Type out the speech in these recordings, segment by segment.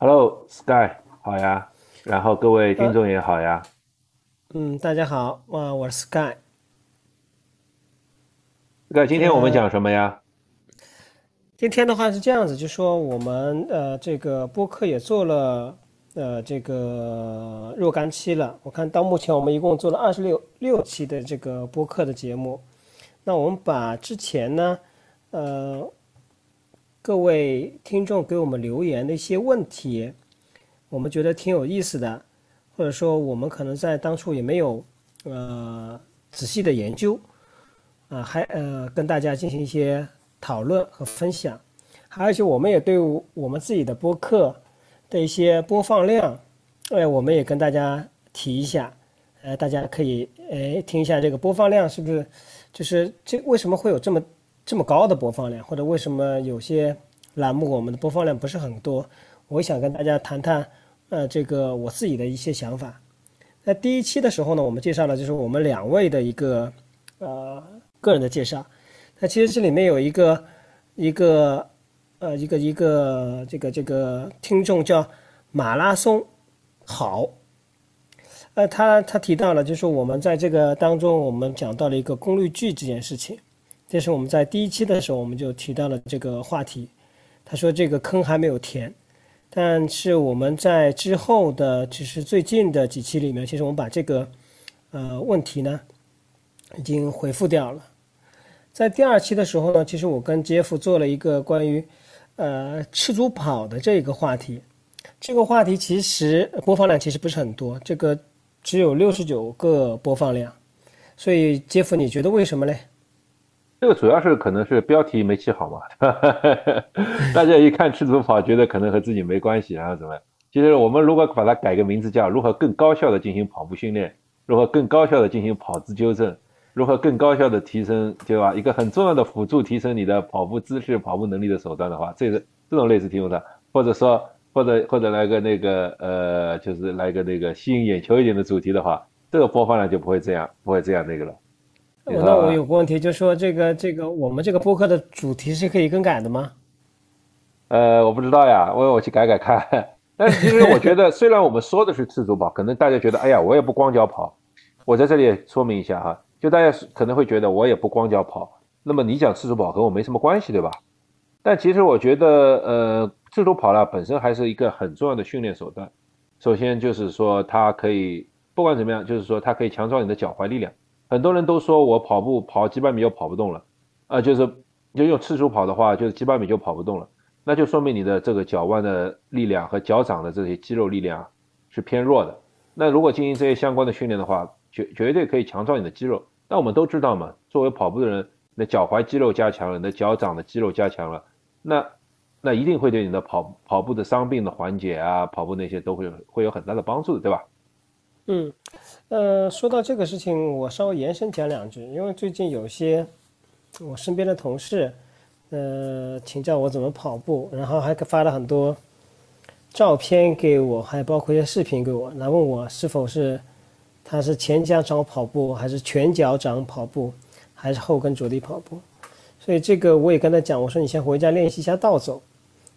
Hello Sky，好呀。然后各位听众也好呀。嗯，大家好，哇，我是 Sky。Sky，今天我们讲什么呀？今天的话是这样子，就说我们呃这个播客也做了呃这个若干期了。我看到目前我们一共做了二十六六期的这个播客的节目。那我们把之前呢呃。各位听众给我们留言的一些问题，我们觉得挺有意思的，或者说我们可能在当初也没有呃仔细的研究，啊，还呃跟大家进行一些讨论和分享，而且我们也对我们自己的播客的一些播放量，哎，我们也跟大家提一下，呃，大家可以哎听一下这个播放量是不是，就是这为什么会有这么。这么高的播放量，或者为什么有些栏目我们的播放量不是很多？我想跟大家谈谈，呃，这个我自己的一些想法。在第一期的时候呢，我们介绍了就是我们两位的一个呃个人的介绍。那其实这里面有一个一个呃一个一个这个这个听众叫马拉松好，呃，他他提到了就是我们在这个当中我们讲到了一个功率计这件事情。这是我们在第一期的时候，我们就提到了这个话题。他说这个坑还没有填，但是我们在之后的，其实最近的几期里面，其实我们把这个呃问题呢已经回复掉了。在第二期的时候呢，其实我跟杰夫做了一个关于呃赤足跑的这个话题。这个话题其实播放量其实不是很多，这个只有六十九个播放量。所以杰夫，你觉得为什么嘞？这个主要是可能是标题没起好嘛，大家一看赤足跑，觉得可能和自己没关系，然后怎么样？其实我们如果把它改个名字叫如何更高效的进行跑步训练，如何更高效的进行跑姿纠正，如何更高效的提升，对吧？一个很重要的辅助提升你的跑步姿势、跑步能力的手段的话，这个这种类似题目的，或者说或者或者来个那个呃，就是来个那个吸引眼球一点的主题的话，这个播放量就不会这样，不会这样那个了。那我有个问题，就说这个这个我们这个播客的主题是可以更改的吗？呃，我不知道呀，我我去改改看。但其实我觉得，虽然我们说的是赤足跑，可能大家觉得，哎呀，我也不光脚跑。我在这里说明一下哈，就大家可能会觉得我也不光脚跑。那么你讲赤足跑和我没什么关系，对吧？但其实我觉得，呃，赤足跑呢本身还是一个很重要的训练手段。首先就是说，它可以不管怎么样，就是说它可以强壮你的脚踝力量。很多人都说我跑步跑几百米就跑不动了，啊，就是就用次数跑的话，就是几百米就跑不动了，那就说明你的这个脚腕的力量和脚掌的这些肌肉力量是偏弱的。那如果进行这些相关的训练的话，绝绝对可以强壮你的肌肉。那我们都知道嘛，作为跑步的人，那脚踝肌肉加强了，那脚掌的肌肉加强了，那那一定会对你的跑跑步的伤病的缓解啊，跑步那些都会会有很大的帮助的，对吧？嗯。呃，说到这个事情，我稍微延伸讲两句，因为最近有些我身边的同事，呃，请教我怎么跑步，然后还发了很多照片给我，还包括一些视频给我，来问我是否是他是前脚掌跑步，还是全脚掌跑步，还是后跟着地跑步。所以这个我也跟他讲，我说你先回家练习一下倒走，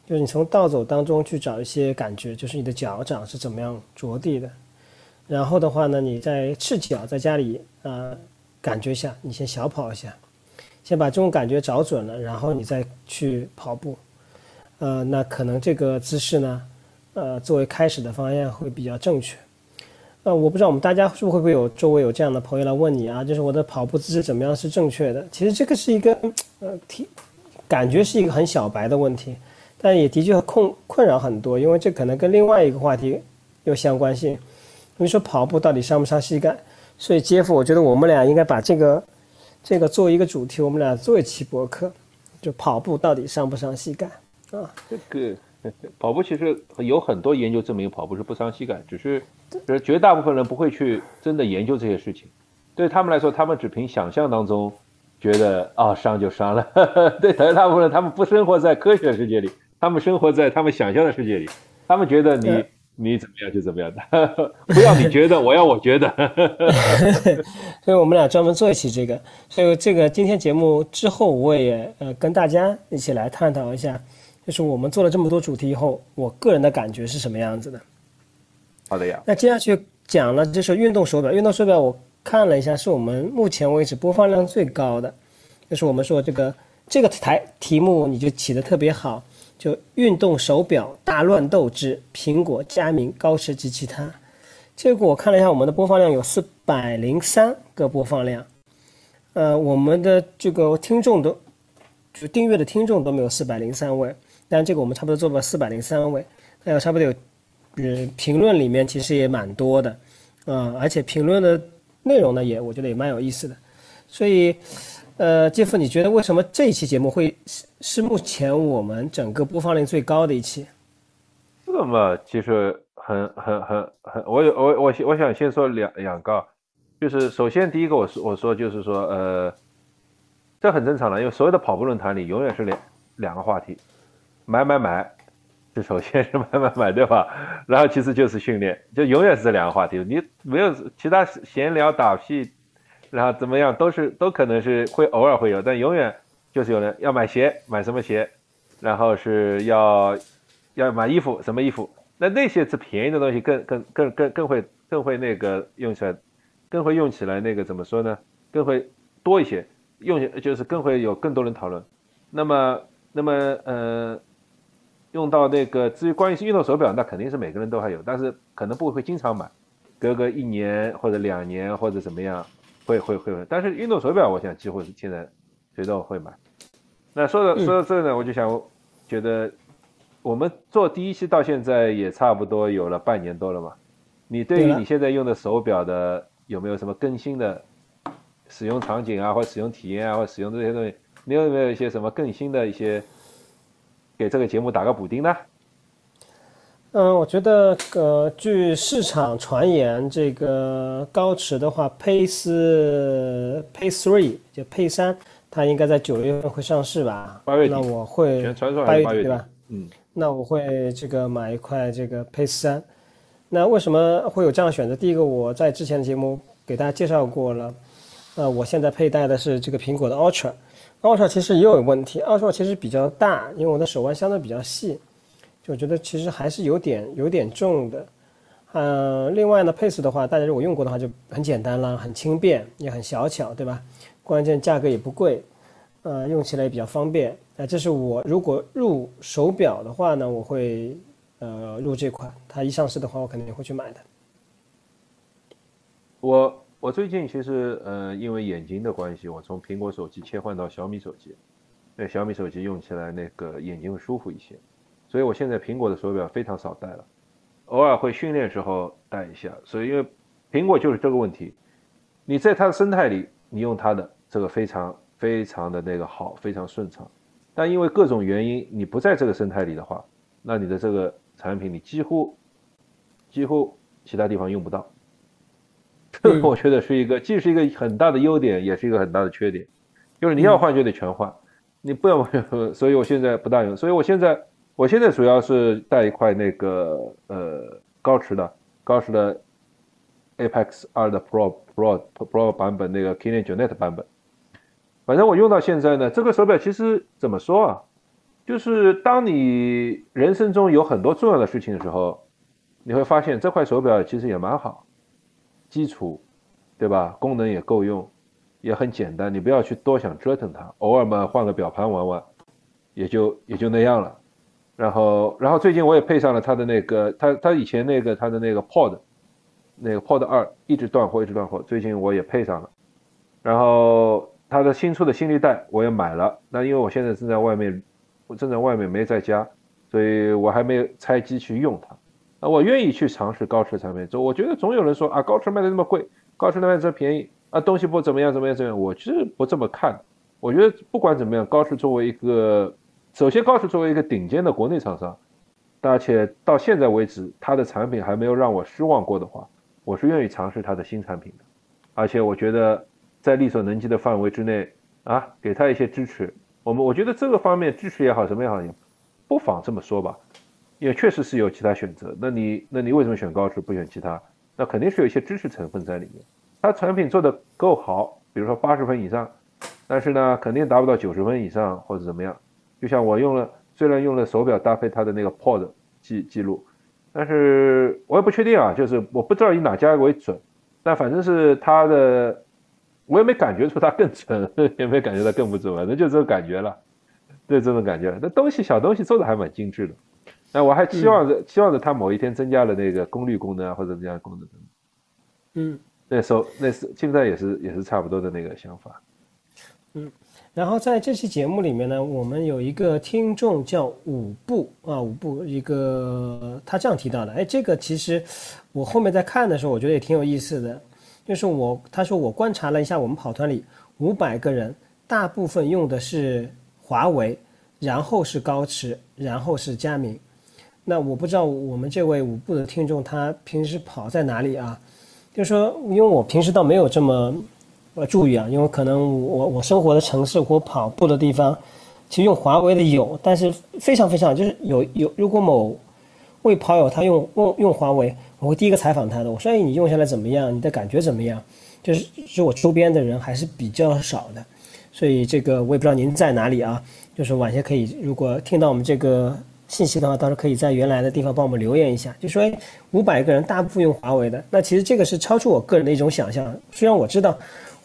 就是你从倒走当中去找一些感觉，就是你的脚掌是怎么样着地的。然后的话呢，你在赤脚在家里啊，感觉一下，你先小跑一下，先把这种感觉找准了，然后你再去跑步，呃，那可能这个姿势呢，呃，作为开始的方向会比较正确。呃，我不知道我们大家是不是会不会有周围有这样的朋友来问你啊，就是我的跑步姿势怎么样是正确的？其实这个是一个呃，挺感觉是一个很小白的问题，但也的确困困扰很多，因为这可能跟另外一个话题有相关性。你说跑步到底伤不伤膝盖？所以杰夫，我觉得我们俩应该把这个这个作为一个主题，我们俩做一期博客，就跑步到底伤不伤膝盖啊？这个跑步其实有很多研究证明跑步是不伤膝盖，只是绝大部分人不会去真的研究这些事情。对他们来说，他们只凭想象当中觉得啊伤就伤了。对绝大部分人，他们不生活在科学世界里，他们生活在他们想象的世界里，他们觉得你。你怎么样就怎么样的，不要你觉得，我要我觉得。所以我们俩专门做一期这个，所以这个今天节目之后，我也呃跟大家一起来探讨一下，就是我们做了这么多主题以后，我个人的感觉是什么样子的。好的呀。那接下去讲了，就是运动手表。运动手表我看了一下，是我们目前为止播放量最高的。就是我们说这个这个台题目你就起的特别好，就运动手表大乱斗之苹果、佳明、高驰及其他。这个我看了一下，我们的播放量有四百零三个播放量。呃，我们的这个听众都就订阅的听众都没有四百零三位，但这个我们差不多做了四百零三位，还有差不多有，呃，评论里面其实也蛮多的，啊，而且评论的内容呢也我觉得也蛮有意思的，所以，呃，杰夫，你觉得为什么这一期节目会是目前我们整个播放量最高的一期？这个嘛，其实很很很很，我我我我想先说两两个。就是首先第一个，我说我说就是说，呃，这很正常了，因为所有的跑步论坛里永远是两两个话题，买买买，这首先是买买买，对吧？然后其次就是训练，就永远是这两个话题，你没有其他闲聊打屁，然后怎么样都是都可能是会偶尔会有，但永远就是有人要买鞋，买什么鞋，然后是要要买衣服，什么衣服？那那些是便宜的东西，更更更更更会更会那个用起来。更会用起来，那个怎么说呢？更会多一些，用就是更会有更多人讨论。那么，那么，呃，用到那个至于关于运动手表，那肯定是每个人都还有，但是可能不会经常买，隔个一年或者两年或者怎么样，会会会会。但是运动手表，我想几乎是现在谁都会买。那说到说到这呢，我就想觉得，我们做第一期到现在也差不多有了半年多了嘛。你对于你现在用的手表的。有没有什么更新的使用场景啊，或使用体验啊，或使用这些东西？你有没有一些什么更新的一些给这个节目打个补丁呢？嗯，我觉得呃，据市场传言，这个高驰的话，Pace Pace Three 就配三，它应该在九月份会上市吧？八月底。那我会八月底对吧？嗯。那我会这个买一块这个 Pace 三。那为什么会有这样的选择？第一个，我在之前的节目给大家介绍过了。呃，我现在佩戴的是这个苹果的 Ultra，Ultra 其实也有问题，Ultra 其实比较大，因为我的手腕相对比较细，就觉得其实还是有点有点重的。嗯，另外呢，Pace 的话，大家如果用过的话就很简单了，很轻便，也很小巧，对吧？关键价格也不贵，呃，用起来也比较方便。那这是我如果入手表的话呢，我会。呃，入这款，它一上市的话，我肯定也会去买的。我我最近其实呃，因为眼睛的关系，我从苹果手机切换到小米手机，那小米手机用起来那个眼睛会舒服一些，所以我现在苹果的手表非常少戴了，偶尔会训练时候戴一下。所以因为苹果就是这个问题，你在它的生态里，你用它的这个非常非常的那个好，非常顺畅，但因为各种原因，你不在这个生态里的话，那你的这个。产品你几乎几乎其他地方用不到，这个 我觉得是一个既是一个很大的优点，也是一个很大的缺点，就是你要换就得全换，你不要，所以我现在不大用，所以我现在我现在主要是带一块那个呃高驰的高驰的 Apex 二的 Pro Pro Pro 版本那个 Kirin 九 Net 版本，反正我用到现在呢，这个手表其实怎么说啊？就是当你人生中有很多重要的事情的时候，你会发现这块手表其实也蛮好，基础，对吧？功能也够用，也很简单，你不要去多想折腾它。偶尔嘛换个表盘玩玩，也就也就那样了。然后，然后最近我也配上了它的那个，它它以前那个它的那个 Pod，那个 Pod 二一直断货一直断货，最近我也配上了。然后它的新出的新力带我也买了，那因为我现在正在外面。我正在外面没在家，所以我还没有拆机去用它。啊，我愿意去尝试高驰产品。就我觉得总有人说啊，高驰卖的那么贵，高驰卖这便宜啊，东西不怎么样，怎么样怎么样。我其实不这么看。我觉得不管怎么样，高驰作为一个，首先高驰作为一个顶尖的国内厂商，而且到现在为止，它的产品还没有让我失望过的话，我是愿意尝试它的新产品的。而且我觉得在力所能及的范围之内啊，给他一些支持。我们我觉得这个方面支持也好，什么也好，也不妨这么说吧，因为确实是有其他选择。那你那你为什么选高驰不选其他？那肯定是有一些支持成分在里面。它产品做的够好，比如说八十分以上，但是呢，肯定达不到九十分以上或者怎么样。就像我用了，虽然用了手表搭配它的那个 pod 记记录，但是我也不确定啊，就是我不知道以哪家为准，但反正是它的，我也没感觉出它更准，也没感觉它更不准，反正就这种感觉了，对这种感觉。那东西小东西做的还蛮精致的，那我还期望着期望着它某一天增加了那个功率功能啊或者这样功能。嗯，那时候那是现在也是也是差不多的那个想法。嗯，然后在这期节目里面呢，我们有一个听众叫五步啊，五步一个他这样提到的，哎，这个其实我后面在看的时候，我觉得也挺有意思的，就是我他说我观察了一下，我们跑团里五百个人，大部分用的是华为，然后是高驰，然后是佳明。那我不知道我们这位五步的听众他平时跑在哪里啊？就是说因为我平时倒没有这么。要注意啊，因为可能我我生活的城市或跑步的地方，其实用华为的有，但是非常非常就是有有，如果某位跑友他用用用华为，我会第一个采访他的，我说哎你用下来怎么样？你的感觉怎么样？就是是我周边的人还是比较少的，所以这个我也不知道您在哪里啊，就是晚些可以如果听到我们这个信息的话，到时候可以在原来的地方帮我们留言一下，就说五百个人大部分用华为的，那其实这个是超出我个人的一种想象，虽然我知道。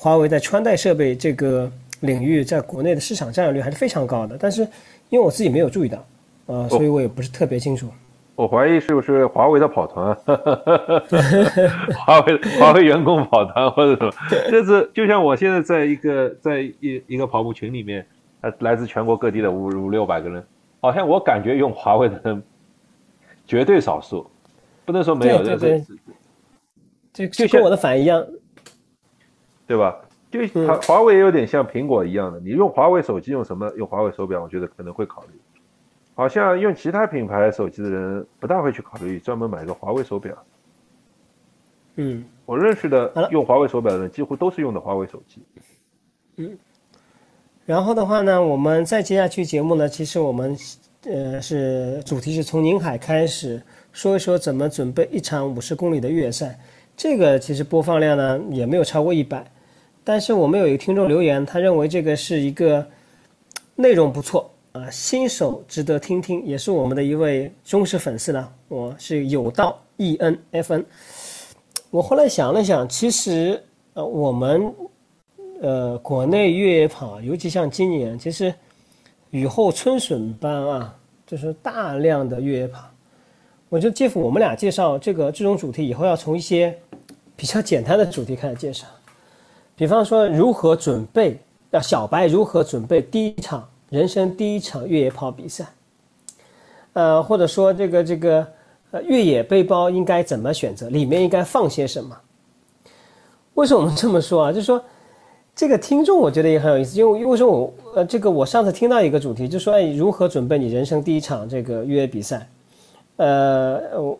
华为在穿戴设备这个领域，在国内的市场占有率还是非常高的，但是因为我自己没有注意到，呃，所以我也不是特别清楚。我怀疑是不是华为的跑团，华为华为员工跑团或者什么？这次就像我现在在一个在一一个跑步群里面，呃，来自全国各地的五五六百个人，好像我感觉用华为的人绝对少数，不能说没有，对对对，就跟我的反应一样。对吧？就华华为有点像苹果一样的，你用华为手机用什么？用华为手表，我觉得可能会考虑。好像用其他品牌手机的人不大会去考虑专门买个华为手表。嗯，我认识的用华为手表的人几乎都是用的华为手机。嗯，然后的话呢，我们再接下去节目呢，其实我们呃是主题是从宁海开始说一说怎么准备一场五十公里的越野赛。这个其实播放量呢也没有超过一百，但是我们有一个听众留言，他认为这个是一个内容不错啊，新手值得听听，也是我们的一位忠实粉丝呢。我是有道 E N F N。我后来想了想，其实呃我们呃国内越野跑，尤其像今年，其实雨后春笋般啊，就是大量的越野跑。我觉得杰夫，我们俩介绍这个这种主题以后，要从一些比较简单的主题开始介绍，比方说如何准备，要小白如何准备第一场人生第一场越野跑比赛，呃，或者说这个这个呃越野背包应该怎么选择，里面应该放些什么？为什么我们这么说啊？就是说这个听众我觉得也很有意思，因为因为说我呃这个我上次听到一个主题，就说哎如何准备你人生第一场这个越野比赛。呃，我，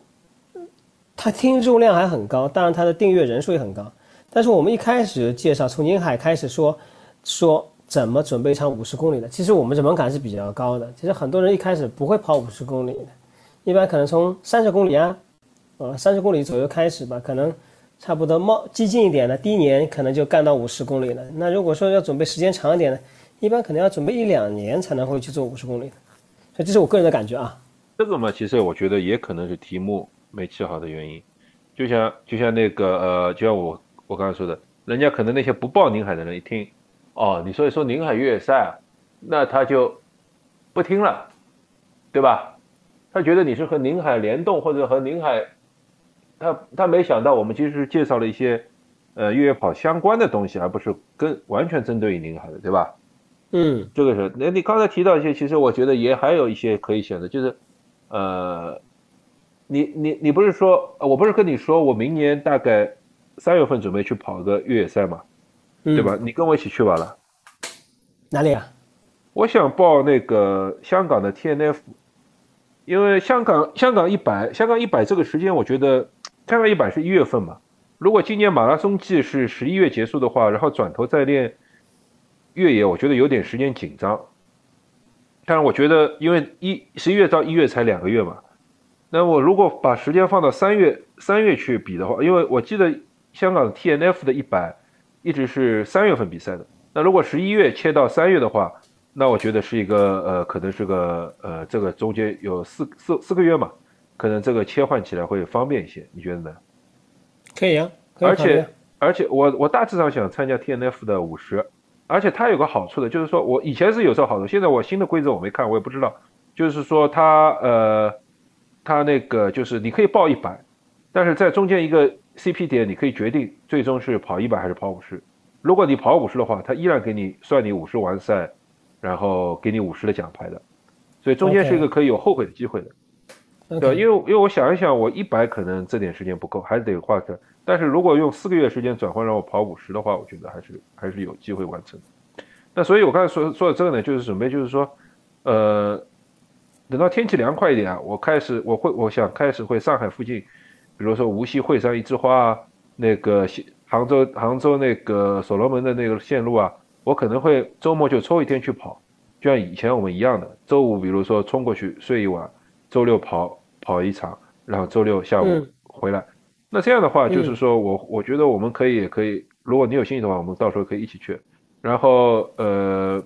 他听众量还很高，当然他的订阅人数也很高。但是我们一开始介绍，从宁海开始说，说怎么准备一场五十公里的，其实我们这门槛是比较高的。其实很多人一开始不会跑五十公里的，一般可能从三十公里啊，呃，三十公里左右开始吧，可能差不多冒激进一点的，第一年可能就干到五十公里了。那如果说要准备时间长一点的，一般可能要准备一两年才能会去做五十公里的。所以这是我个人的感觉啊。这个嘛，其实我觉得也可能是题目没起好的原因，就像就像那个呃，就像我我刚才说的，人家可能那些不报宁海的人一听，哦，你所以说宁海越野赛啊，那他就不听了，对吧？他觉得你是和宁海联动或者和宁海，他他没想到我们其实是介绍了一些呃越野跑相关的东西，而不是跟完全针对于宁海的，对吧？嗯，这个是那你刚才提到一些，其实我觉得也还有一些可以选择，就是。呃，你你你不是说，我不是跟你说，我明年大概三月份准备去跑个越野赛嘛，对吧？你跟我一起去吧了。哪里啊？我想报那个香港的 T N F，因为香港香港一百香港一百这个时间，我觉得香港一百是一月份嘛。如果今年马拉松季是十一月结束的话，然后转头再练越野，我觉得有点时间紧张。但是我觉得，因为一十一月到一月才两个月嘛，那我如果把时间放到三月三月去比的话，因为我记得香港 T N F 的一百一直是三月份比赛的，那如果十一月切到三月的话，那我觉得是一个呃，可能是个呃，这个中间有四四四个月嘛，可能这个切换起来会方便一些，你觉得呢？可以啊，而且而且我我大致上想参加 T N F 的五十，而且它有个好处的，就是说我以前是有时候好处，现在我新的规则我没看，我也不知道，就是说它呃，它那个就是你可以报一百，但是在中间一个 C P 点，你可以决定最终是跑一百还是跑五十。如果你跑五十的话，他依然给你算你五十完赛。然后给你五十的奖牌的，所以中间是一个可以有后悔的机会的，对吧？因为因为我想一想，我一百可能这点时间不够，还是得花个。但是如果用四个月时间转换让我跑五十的话，我觉得还是还是有机会完成。那所以我刚才说说的这个呢，就是准备就是说，呃，等到天气凉快一点啊，我开始我会我想开始会上海附近，比如说无锡惠山一枝花啊，那个杭州杭州那个所罗门的那个线路啊。我可能会周末就抽一天去跑，就像以前我们一样的，周五比如说冲过去睡一晚，周六跑跑一场，然后周六下午回来。那这样的话，就是说我我觉得我们可以也可以，如果你有兴趣的话，我们到时候可以一起去。然后呃，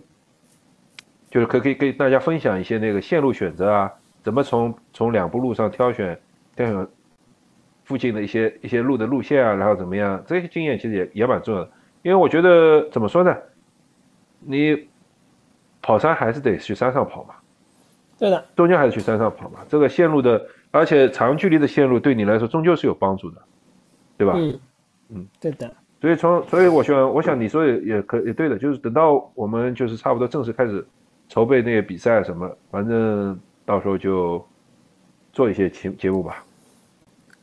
就是可可以给大家分享一些那个线路选择啊，怎么从从两步路上挑选挑选附近的一些一些路的路线啊，然后怎么样，这些经验其实也也蛮重要的，因为我觉得怎么说呢？你跑山还是得去山上跑嘛，对的，终究还是去山上跑嘛。这个线路的，而且长距离的线路对你来说终究是有帮助的，对吧？嗯嗯，对的。所以从，所以我想，我想你说也也可也对的，就是等到我们就是差不多正式开始筹备那个比赛什么，反正到时候就做一些节节目吧。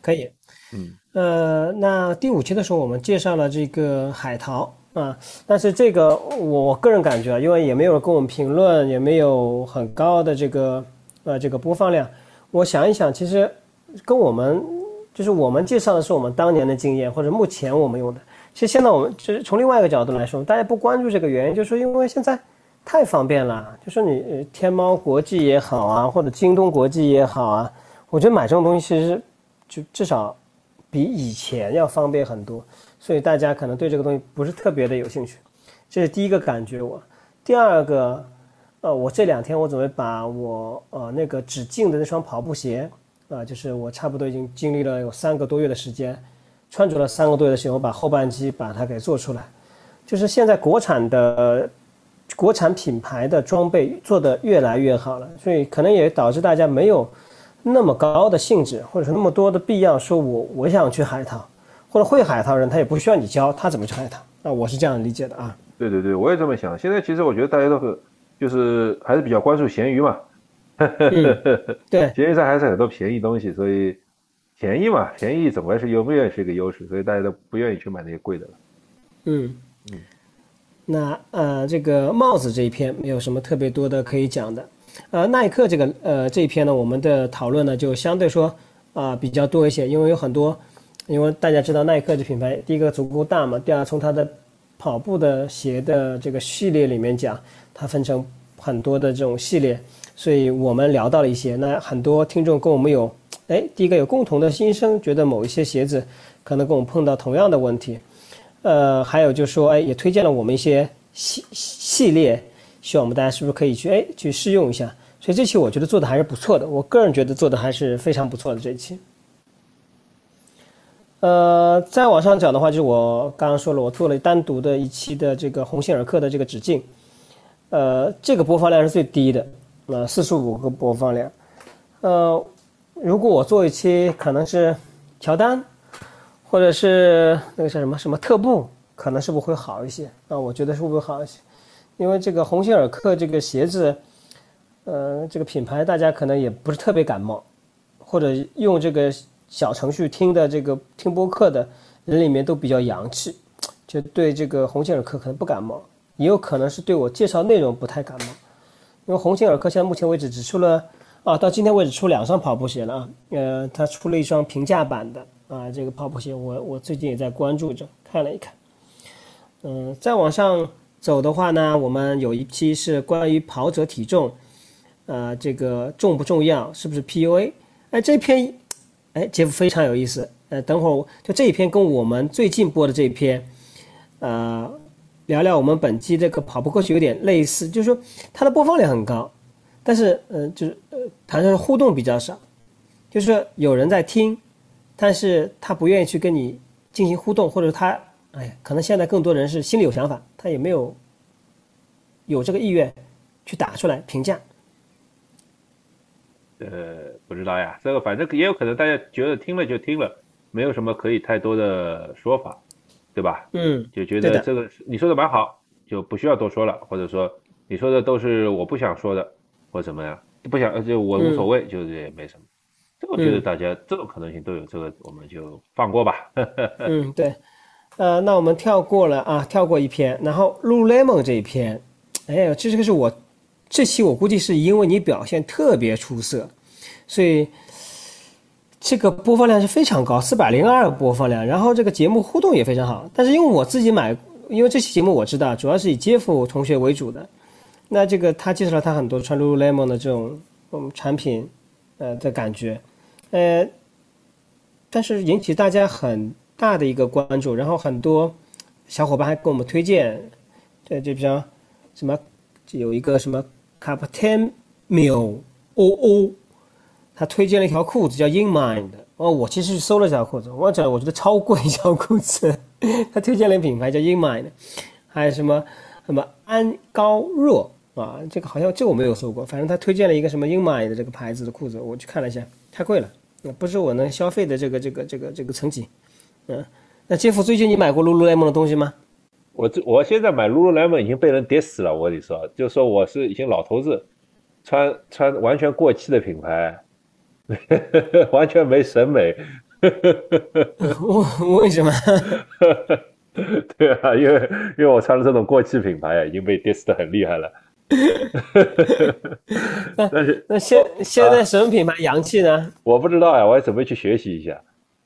可以。嗯。呃，那第五期的时候我们介绍了这个海淘。啊，但是这个我个人感觉啊，因为也没有人跟我们评论，也没有很高的这个呃这个播放量。我想一想，其实跟我们就是我们介绍的是我们当年的经验，或者目前我们用的。其实现在我们就是从另外一个角度来说，大家不关注这个原因，就是因为现在太方便了。就说你天猫国际也好啊，或者京东国际也好啊，我觉得买这种东西其实就至少比以前要方便很多。所以大家可能对这个东西不是特别的有兴趣，这是第一个感觉。我第二个，呃，我这两天我准备把我呃那个只进的那双跑步鞋，啊，就是我差不多已经经历了有三个多月的时间，穿着了三个多月的时间，我把后半期把它给做出来。就是现在国产的国产品牌的装备做得越来越好了，所以可能也导致大家没有那么高的兴致，或者说那么多的必要，说我我想去海淘。或者会海淘人，他也不需要你教他怎么去海淘。那我是这样理解的啊。对对对，我也这么想。现在其实我觉得大家都是，就是还是比较关注闲鱼嘛。对，闲鱼上还是很多便宜东西，所以便宜嘛，便宜总归是永远是一个优势，所以大家都不愿意去买那些贵的了。嗯嗯。那呃，这个帽子这一篇没有什么特别多的可以讲的。呃，耐克这个呃这一篇呢，我们的讨论呢就相对说啊比较多一些，因为有很多。因为大家知道耐克这品牌，第一个足够大嘛，第二从它的跑步的鞋的这个系列里面讲，它分成很多的这种系列，所以我们聊到了一些。那很多听众跟我们有，哎，第一个有共同的心声，觉得某一些鞋子可能跟我们碰到同样的问题，呃，还有就是说，哎，也推荐了我们一些系系列，希望我们大家是不是可以去哎去试用一下。所以这期我觉得做的还是不错的，我个人觉得做的还是非常不错的这一期。呃，再往上讲的话，就是我刚刚说了，我做了单独的一期的这个鸿星尔克的这个直径，呃，这个播放量是最低的，呃，四十五个播放量。呃，如果我做一期，可能是乔丹，或者是那个叫什么什么特步，可能是不是会好一些？啊，我觉得是不是会好一些？因为这个鸿星尔克这个鞋子，呃，这个品牌大家可能也不是特别感冒，或者用这个。小程序听的这个听播客的人里面都比较洋气，就对这个鸿星尔克可能不感冒，也有可能是对我介绍内容不太感冒。因为鸿星尔克现在目前为止只出了啊，到今天为止出两双跑步鞋了啊，呃，它出了一双平价版的啊，这个跑步鞋我我最近也在关注着，看了一看。嗯，再往上走的话呢，我们有一期是关于跑者体重，呃，这个重不重要，是不是 PUA？哎，这篇。哎，杰夫非常有意思。呃，等会儿就这一篇跟我们最近播的这一篇，呃，聊聊我们本期这个跑步歌曲有点类似，就是说它的播放量很高，但是呃就是呃谈的互动比较少，就是说有人在听，但是他不愿意去跟你进行互动，或者他哎可能现在更多人是心里有想法，他也没有有这个意愿去打出来评价。呃，不知道呀，这个反正也有可能大家觉得听了就听了，没有什么可以太多的说法，对吧？嗯，就觉得这个你说的蛮好，就不需要多说了，或者说你说的都是我不想说的，或怎么样，不想就我无所谓，就是也没什么。这我觉得大家这种可能性都有，这个我们就放过吧。嗯，对。呃，那我们跳过了啊，跳过一篇，然后 Lululemon 这一篇，哎，这这个是我。这期我估计是因为你表现特别出色，所以这个播放量是非常高，四百零二播放量。然后这个节目互动也非常好。但是因为我自己买，因为这期节目我知道主要是以 Jeff 同学为主的，那这个他介绍了他很多穿 Lululemon 的这种嗯产品，呃的感觉，呃，但是引起大家很大的一个关注。然后很多小伙伴还给我们推荐，这就比较什么有一个什么。Captain Mill OO，他推荐了一条裤子叫 In Mind。哦，我其实去搜了这条裤子，我讲我觉得超贵一条裤子。他推荐了品牌叫 In Mind，还有什么什么安高若啊，这个好像这我没有搜过。反正他推荐了一个什么 In Mind 的这个牌子的裤子，我去看了一下，太贵了，不是我能消费的这个这个这个这个层级。嗯，那杰夫最近你买过 Lululemon 的东西吗？我这我现在买 Lululemon 已经被人跌死了，我跟你说，就说我是已经老头子，穿穿完全过气的品牌，完全没审美。为为什么？对啊，因为因为我穿的这种过气品牌啊，已经被跌死的很厉害了。但是那现现在什么品牌洋气呢？我不知道呀，我还准备去学习一下。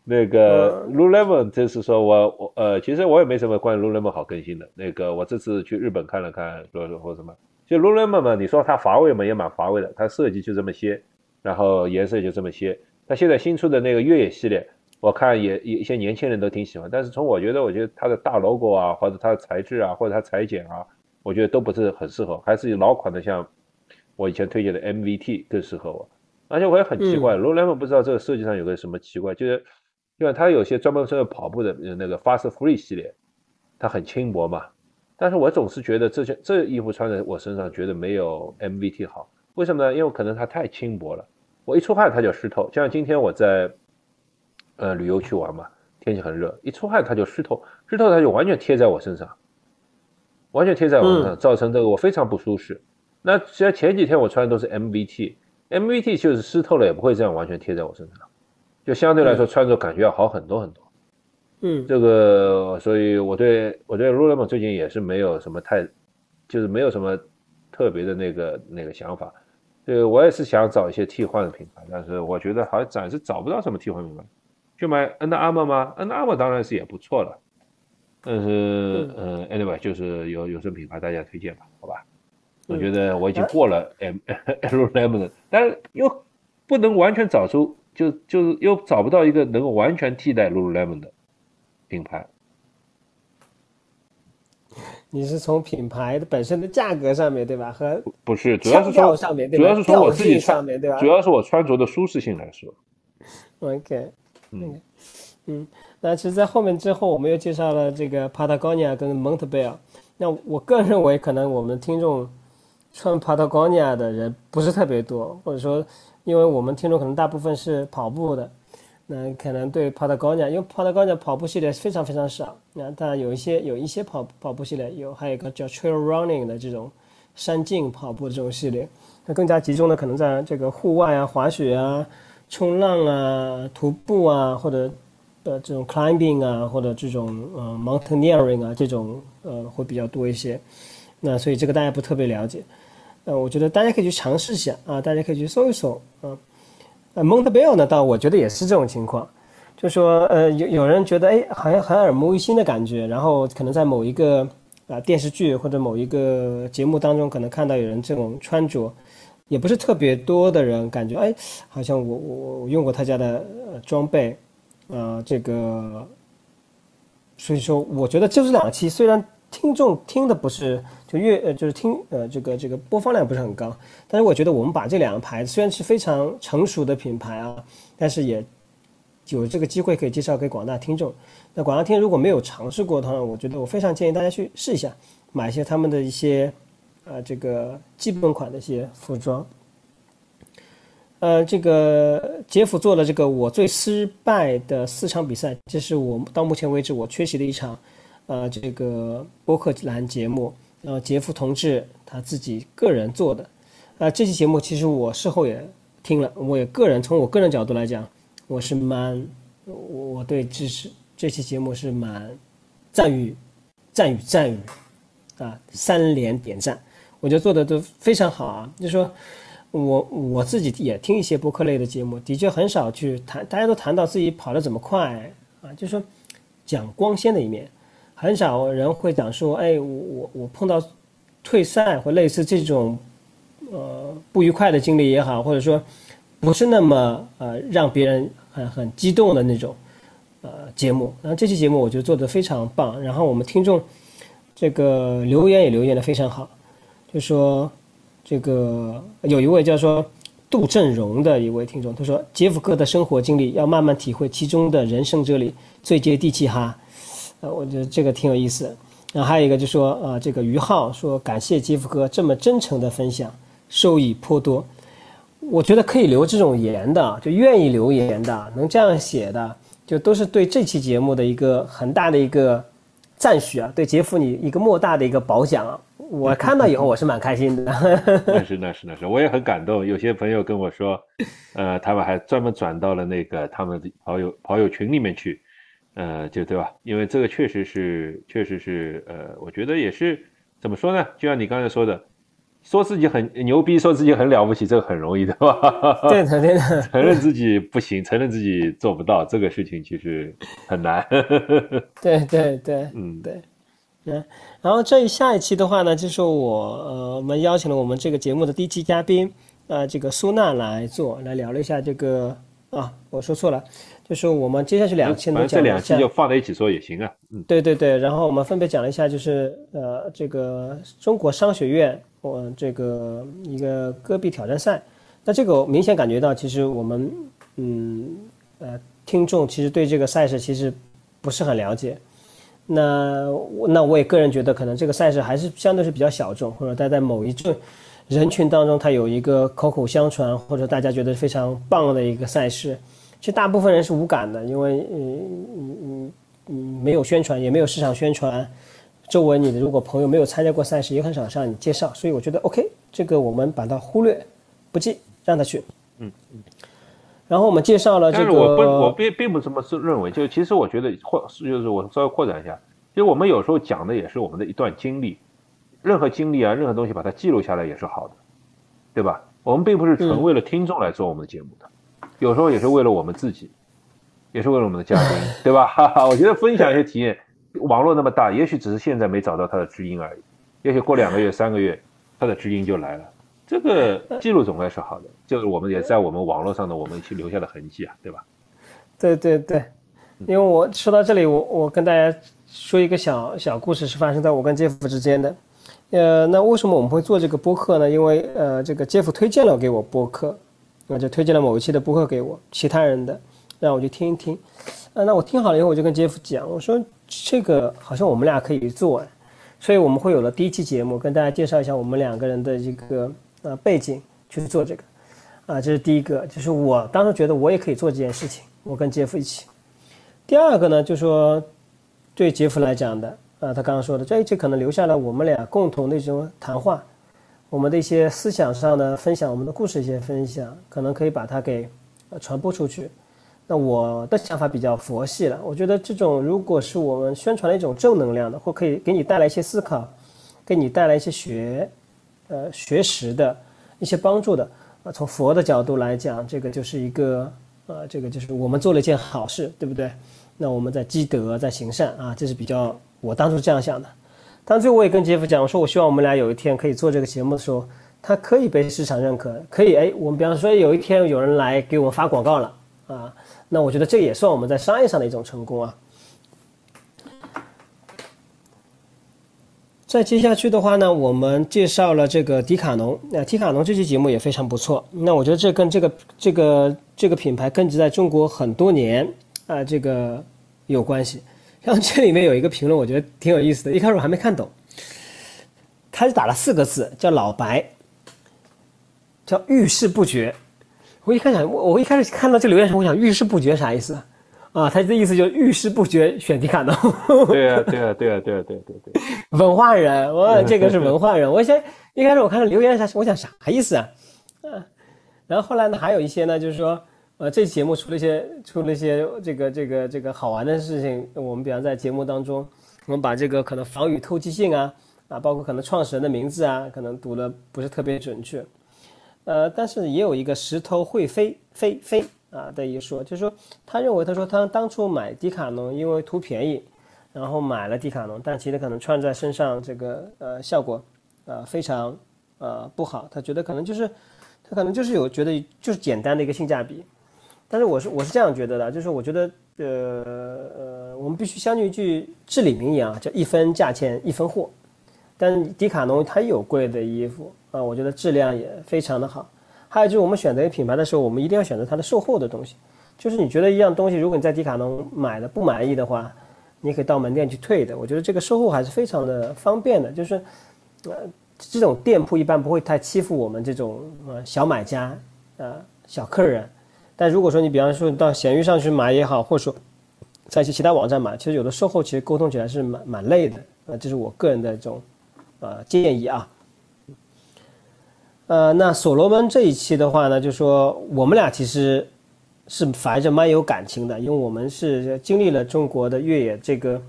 那个 Lululemon 就是说我我呃，其实我也没什么关于 Lululemon 好更新的。那个我这次去日本看了看，或什么，就 Lululemon 嘛，你说它乏味嘛，也蛮乏味的。它设计就这么些，然后颜色就这么些。它现在新出的那个越野系列，我看也一些年轻人都挺喜欢。但是从我觉得，我觉得它的大 logo 啊，或者它的材质啊，或者它裁剪啊，我觉得都不是很适合，还是老款的，像我以前推荐的 MVT 更适合我。而且我也很奇怪，Lululemon 不知道这个设计上有个什么奇怪，就是。因为它有些专门适合跑步的那个 Fast Free 系列，它很轻薄嘛。但是我总是觉得这件这衣服穿在我身上，觉得没有 MVT 好。为什么呢？因为可能它太轻薄了，我一出汗它就湿透。就像今天我在呃旅游去玩嘛，天气很热，一出汗它就湿透，湿透它就完全贴在我身上，完全贴在我身上，造成这个我非常不舒适。那其实前几天我穿的都是 MVT，MVT 就是湿透了也不会这样完全贴在我身上。就相对来说穿着感觉要好很多很多，嗯，这个所以我对我对 Lululemon 最近也是没有什么太，就是没有什么特别的那个那个想法，对我也是想找一些替换的品牌，但是我觉得好像暂时找不到什么替换品牌，就买 Under Armour 吗？Under Armour 当然是也不错了，但是嗯，Anyway 就是有有什么品牌大家推荐吧，好吧？我觉得我已经过了 M Lululemon，但是又不能完全找出。就就是又找不到一个能够完全替代 Lululemon 的品牌。你是从品牌的本身的价格上面对吧？和不是，主要是从上面，主要是从我自己上面对吧？主要是我穿着的舒适性来说。OK，嗯嗯，那其实，在后面之后，我们又介绍了这个 Patagonia 跟 Montbell。那我个人认为，可能我们听众穿 Patagonia 的人不是特别多，或者说。因为我们听众可能大部分是跑步的，那可能对 Patagonia，因为 Patagonia 跑步系列非常非常少。那当然有一些有一些跑跑步系列有，还有一个叫 Trail Running 的这种山径跑步的这种系列，那更加集中的可能在这个户外啊、滑雪啊、冲浪啊、徒步啊，或者呃这种 Climbing 啊，或者这种呃 Mountaineering 啊这种呃会比较多一些。那所以这个大家不特别了解。呃，我觉得大家可以去尝试一下啊，大家可以去搜一搜啊。呃，Montbell 呢，倒我觉得也是这种情况，就说呃，有有人觉得哎，好像很耳目一新的感觉，然后可能在某一个啊电视剧或者某一个节目当中，可能看到有人这种穿着，也不是特别多的人感觉哎，好像我我我用过他家的呃装备，啊，这个，所以说我觉得就是两期虽然听众听的不是就越呃就是听呃这个这个播放量不是很高，但是我觉得我们把这两个牌子虽然是非常成熟的品牌啊，但是也有这个机会可以介绍给广大听众。那广大听如果没有尝试过的话，我觉得我非常建议大家去试一下，买一些他们的一些呃这个基本款的一些服装。呃，这个杰夫做了这个我最失败的四场比赛，这是我到目前为止我缺席的一场，呃，这个播客栏节目，呃，杰夫同志他自己个人做的，啊，这期节目其实我事后也听了，我也个人从我个人角度来讲，我是蛮，我对这是这期节目是蛮赞誉，赞誉赞誉，啊，三连点赞，我觉得做的都非常好啊，就说。我我自己也听一些播客类的节目，的确很少去谈，大家都谈到自己跑得怎么快啊，就说讲光鲜的一面，很少人会讲说，哎，我我我碰到退赛或类似这种呃不愉快的经历也好，或者说不是那么呃让别人很很激动的那种呃节目。然后这期节目我觉得做得非常棒，然后我们听众这个留言也留言的非常好，就说。这个有一位叫做杜振荣的一位听众，他说：“杰夫哥的生活经历要慢慢体会其中的人生哲理，最接地气哈。”呃，我觉得这个挺有意思。然后还有一个就说：“呃，这个于浩说感谢杰夫哥这么真诚的分享，受益颇多。”我觉得可以留这种言的，就愿意留言的，能这样写的，就都是对这期节目的一个很大的一个赞许啊，对杰夫你一个莫大的一个褒奖啊。我看到以后我是蛮开心的，那是那是那是，我也很感动。有些朋友跟我说，呃，他们还专门转到了那个他们的跑友跑友群里面去，呃，就对吧？因为这个确实是确实是，呃，我觉得也是怎么说呢？就像你刚才说的，说自己很牛逼，说自己很了不起，这个很容易的吧？对的对的，承认自己不行，承认自己做不到，这个事情其实很难。对 对对，嗯对。嗯，然后这一下一期的话呢，就是我呃，我们邀请了我们这个节目的第一期嘉宾，呃，这个苏娜来做，来聊了一下这个啊，我说错了，就是我们接下去两期都讲这两期就放在一起说也行啊。嗯，对对对，然后我们分别讲了一下，就是呃，这个中国商学院，我这个一个戈壁挑战赛，那这个我明显感觉到，其实我们嗯呃，听众其实对这个赛事其实不是很了解。那那我也个人觉得，可能这个赛事还是相对是比较小众，或者待在某一阵人群当中，它有一个口口相传，或者大家觉得非常棒的一个赛事。其实大部分人是无感的，因为嗯嗯嗯嗯没有宣传，也没有市场宣传。周围你的如果朋友没有参加过赛事，也很少向你介绍。所以我觉得 OK，这个我们把它忽略不计，让他去。嗯嗯。然后我们介绍了这个，我不，我并并不这么是认为，就其实我觉得或就是我稍微扩展一下，其实我们有时候讲的也是我们的一段经历，任何经历啊，任何东西把它记录下来也是好的，对吧？我们并不是纯为了听众来做我们的节目的，有时候也是为了我们自己，也是为了我们的嘉宾，对吧？哈哈，我觉得分享一些体验，网络那么大，也许只是现在没找到它的知音而已，也许过两个月、三个月，它的知音就来了。这个记录总归是好的，就是我们也在我们网络上的我们去留下的痕迹啊，对吧？对对对，因为我说到这里，我我跟大家说一个小小故事，是发生在我跟杰夫之间的。呃，那为什么我们会做这个播客呢？因为呃，这个杰夫推荐了给我播客，那就推荐了某一期的播客给我，其他人的，让我去听一听。啊，那我听好了以后，我就跟杰夫讲，我说这个好像我们俩可以做，所以我们会有了第一期节目，跟大家介绍一下我们两个人的一个。呃，背景去做这个，啊，这是第一个，就是我当时觉得我也可以做这件事情，我跟杰夫一起。第二个呢，就说对杰夫来讲的，啊，他刚刚说的这一期可能留下了我们俩共同的一种谈话，我们的一些思想上的分享，我们的故事一些分享，可能可以把它给传播出去。那我的想法比较佛系了，我觉得这种如果是我们宣传的一种正能量的，或可以给你带来一些思考，给你带来一些学。呃，学识的一些帮助的啊，从佛的角度来讲，这个就是一个呃，这个就是我们做了一件好事，对不对？那我们在积德，在行善啊，这是比较我当初这样想的。当最后我也跟杰夫讲，我说我希望我们俩有一天可以做这个节目的时候，它可以被市场认可，可以哎，我们比方说有一天有人来给我们发广告了啊，那我觉得这也算我们在商业上的一种成功啊。再接下去的话呢，我们介绍了这个迪卡侬。那迪卡侬这期节目也非常不错。那我觉得这跟这个这个这个品牌根植在中国很多年啊，这个有关系。像这里面有一个评论，我觉得挺有意思的。一开始我还没看懂，他就打了四个字，叫“老白”，叫“遇事不决”。我一开始我我一开始看到这留言时，我想“遇事不决”啥意思？啊，他的意思就是遇事不决选迪卡侬。对啊，对啊，对啊，对啊，对对对。文化人，我这个是文化人。我先一开始我看到留言啥，我想啥意思啊？嗯，然后后来呢，还有一些呢，就是说，呃，这节目出了一些出了一些这个这个这个好玩的事情。我们比方在节目当中，我们把这个可能防雨透气性啊啊，包括可能创始人的名字啊，可能读的不是特别准确。呃，但是也有一个石头会飞飞飞。啊的一说，就是说，他认为，他说他当初买迪卡侬，因为图便宜，然后买了迪卡侬，但其实可能穿在身上这个呃效果，呃非常呃不好。他觉得可能就是，他可能就是有觉得就是简单的一个性价比。但是我是我是这样觉得的，就是我觉得呃呃我们必须相信一句至理名言啊，叫一分价钱一分货。但迪卡侬它有贵的衣服啊，我觉得质量也非常的好。还有就是，我们选择品牌的时候，我们一定要选择它的售后的东西。就是你觉得一样东西，如果你在迪卡侬买的不满意的话，你可以到门店去退的。我觉得这个售后还是非常的方便的。就是，呃，这种店铺一般不会太欺负我们这种呃小买家，呃小客人。但如果说你比方说到闲鱼上去买也好，或者说在一些其他网站买，其实有的售后其实沟通起来是蛮蛮累的。呃，这是我个人的这种呃建议啊。呃，那所罗门这一期的话呢，就说我们俩其实是反着蛮有感情的，因为我们是经历了中国的越野这个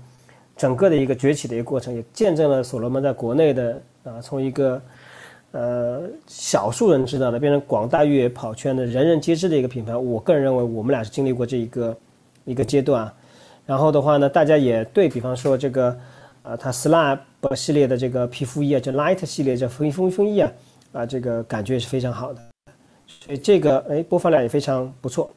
整个的一个崛起的一个过程，也见证了所罗门在国内的啊，从一个呃少数人知道的，变成广大越野跑圈的人人皆知的一个品牌。我个人认为，我们俩是经历过这一个一个阶段。然后的话呢，大家也对比方说这个啊，它 Slab 系列的这个皮肤衣啊，就 Light 系列这风衣风衣风衣啊。啊，这个感觉是非常好的，所以这个哎播放量也非常不错。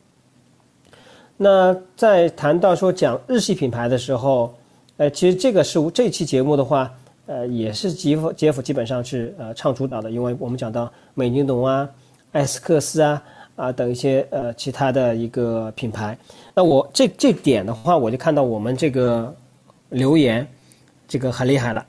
那在谈到说讲日系品牌的时候，呃，其实这个是这期节目的话，呃，也是杰夫杰夫基本上是呃唱主导的，因为我们讲到美津浓啊、艾斯克斯啊啊等一些呃其他的一个品牌。那我这这点的话，我就看到我们这个留言，这个很厉害了。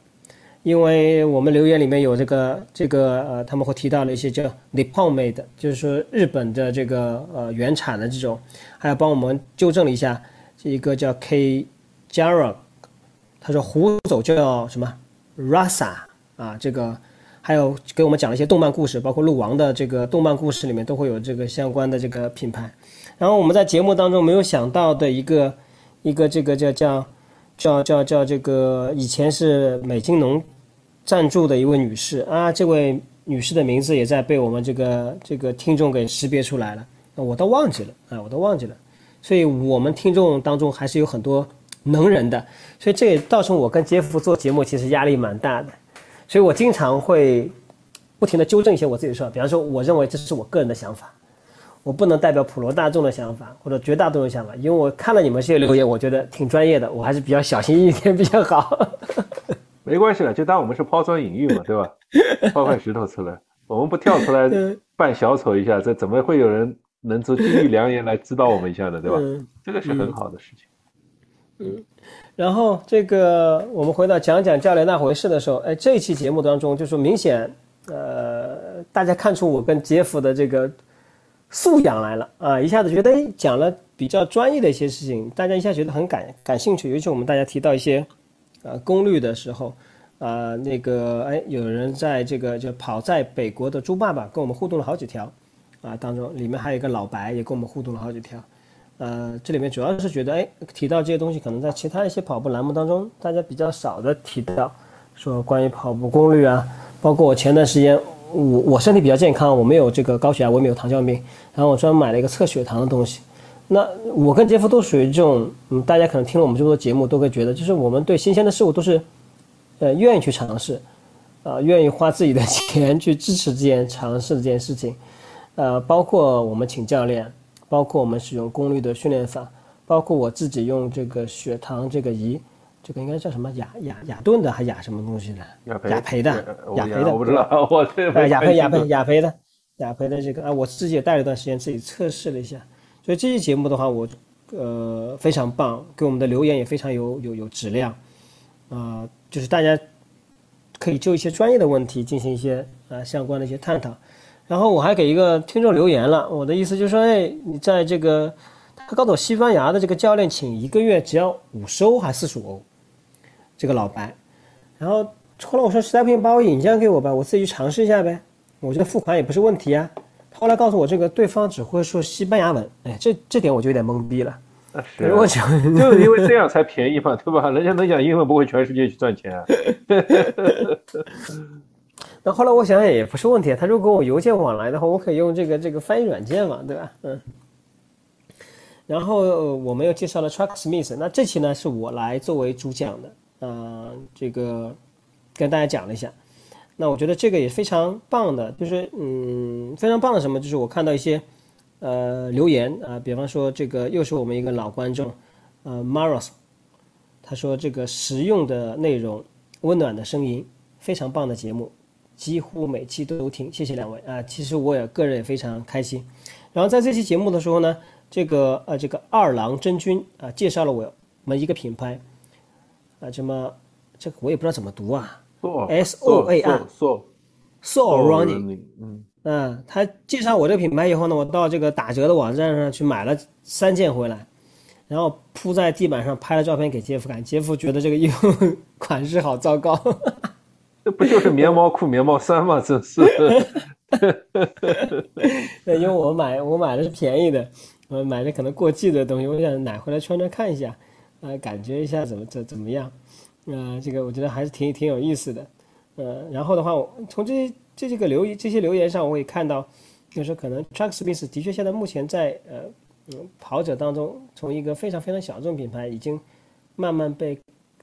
因为我们留言里面有这个这个呃，他们会提到了一些叫 Nippon made，就是说日本的这个呃原产的这种，还要帮我们纠正了一下，这一个叫 K Jara，他说胡走叫什么 Rasa 啊，这个还有给我们讲了一些动漫故事，包括鹿王的这个动漫故事里面都会有这个相关的这个品牌。然后我们在节目当中没有想到的一个一个这个叫叫叫叫叫这个以前是美津浓。赞助的一位女士啊，这位女士的名字也在被我们这个这个听众给识别出来了，我都忘记了啊，我都忘记了，所以我们听众当中还是有很多能人的，所以这也造成我跟杰夫做节目其实压力蛮大的，所以我经常会不停的纠正一些我自己的说法，比方说我认为这是我个人的想法，我不能代表普罗大众的想法或者绝大多数想法，因为我看了你们这些留言，我觉得挺专业的，我还是比较小心翼翼点比较好。没关系了，就当我们是抛砖引玉嘛，对吧？抛块石头出来，我们不跳出来扮小丑一下，这怎么会有人能做金玉良言来指导我们一下呢？对吧？这个是很好的事情。嗯，然后这个我们回到讲讲教练那回事的时候，哎，这一期节目当中就说明显，呃，大家看出我跟杰夫的这个素养来了啊，一下子觉得哎，讲了比较专业的一些事情，大家一下觉得很感感兴趣，尤其我们大家提到一些。啊，功率的时候，啊，那个，哎，有人在这个就跑在北国的猪爸爸跟我们互动了好几条，啊，当中里面还有一个老白也跟我们互动了好几条，呃，这里面主要是觉得，哎，提到这些东西，可能在其他一些跑步栏目当中，大家比较少的提到，说关于跑步功率啊，包括我前段时间，我我身体比较健康，我没有这个高血压，我也没有糖尿病，然后我专门买了一个测血糖的东西。那我跟杰夫都属于这种，嗯，大家可能听了我们这么多节目，都会觉得，就是我们对新鲜的事物都是，呃，愿意去尝试，啊，愿意花自己的 钱去支持这件尝试这件事情，呃，包括我们请教练，包括我们使用功率的训练法，包括我自己用这个血糖这个仪，这个应该叫什么雅雅雅顿的还雅什么东西的？雅培的，雅培的，我不知道，我这啊雅培雅培雅培的雅培的这个啊，我自己也带了一段时间自己测试了一下，所以这期节目的话，我呃非常棒，给我们的留言也非常有有有质量，啊，就是大家可以就一些专业的问题进行一些啊相关的一些探讨。然后我还给一个听众留言了，我的意思就是说，哎，你在这个，他告诉我西班牙的这个教练请一个月只要五十欧还是四十五欧，这个老白。然后后来我说实在不行把我引荐给我吧，我自己去尝试一下呗，我觉得付款也不是问题啊。后来告诉我这个对方只会说西班牙文，哎，这这点我就有点懵逼了。啊是啊，就 是因为这样才便宜嘛，对吧？人家能讲英文，不会全世界去赚钱啊。那后来我想想也不是问题，他如果我邮件往来的话，我可以用这个这个翻译软件嘛，对吧？嗯。然后我们又介绍了 Truck Smith，那这期呢是我来作为主讲的，啊，这个跟大家讲了一下。那我觉得这个也非常棒的，就是嗯，非常棒的什么？就是我看到一些呃留言啊，比方说这个又是我们一个老观众，呃，Maros，他说这个实用的内容，温暖的声音，非常棒的节目。几乎每期都有听，谢谢两位啊！其实我也个人也非常开心。然后在这期节目的时候呢，这个呃这个二郎真君啊介绍了我们一个品牌啊，什么这个我也不知道怎么读啊，S O A R，So Running，嗯，嗯，他介绍我这个品牌以后呢，我到这个打折的网站上去买了三件回来，然后铺在地板上拍了照片给杰夫看，杰夫觉得这个衣服 款式好糟糕。这不就是棉毛裤、棉毛衫吗？真是，因为我买我买的是便宜的，我买的可能过季的东西，我想买回来穿穿看一下，啊，感觉一下怎么怎怎么样，啊，这个我觉得还是挺挺有意思的，呃，然后的话，从这这这个留言这些留言上，我也看到，就是可能 Truck Smith 的确现在目前在呃嗯跑者当中，从一个非常非常小众品牌，已经慢慢被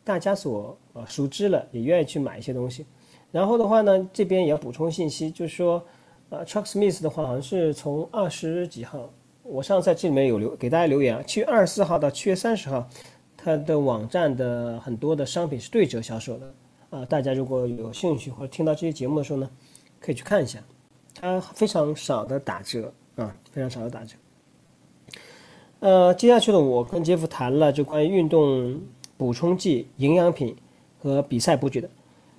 大家所呃熟知了，也愿意去买一些东西。然后的话呢，这边也要补充信息，就是说，呃，Truck Smith 的话好像是从二十几号，我上次在这里面有留给大家留言啊，七月二十四号到七月三十号，它的网站的很多的商品是对折销售的，啊，大家如果有兴趣或者听到这些节目的时候呢，可以去看一下，它非常少的打折啊，非常少的打折。呃，接下去呢，我跟杰夫谈了就关于运动补充剂、营养品和比赛布局的。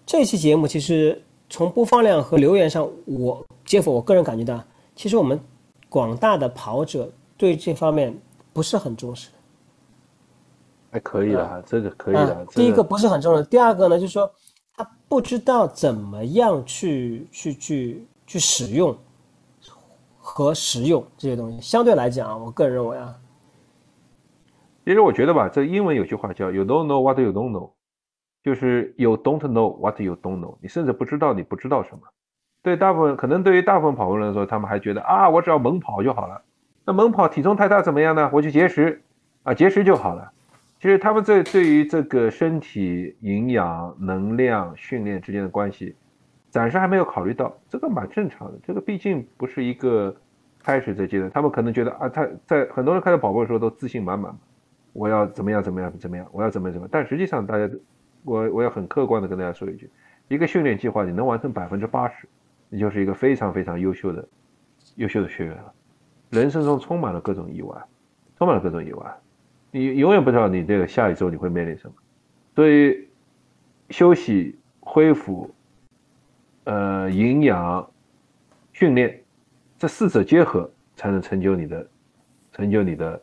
这期节目其实从播放量和留言上，我杰夫我个人感觉到，其实我们广大的跑者对这方面不是很重视。还可以的，这个可以的。第一个不是很重视，第二个呢，就是说他不知道怎么样去去去去使用和实用这些东西。相对来讲，我个人认为啊，其实我觉得吧，这英文有句话叫 “You don't know what you don't know”。就是 you don't know what you don't know，你甚至不知道你不知道什么。对大部分可能对于大部分跑步人来说，他们还觉得啊，我只要猛跑就好了。那猛跑体重太大怎么样呢？我去节食啊，节食就好了。其实他们这对于这个身体营养、能量、训练之间的关系，暂时还没有考虑到，这个蛮正常的。这个毕竟不是一个开始这阶段，他们可能觉得啊，他在很多人开始跑步的时候都自信满满，我要怎么样怎么样怎么样，我要怎么怎么，但实际上大家。我我要很客观的跟大家说一句，一个训练计划你能完成百分之八十，你就是一个非常非常优秀的优秀的学员了。人生中充满了各种意外，充满了各种意外，你永远不知道你这个下一周你会面临什么。所以休息、恢复、呃营养、训练这四者结合，才能成就你的成就你的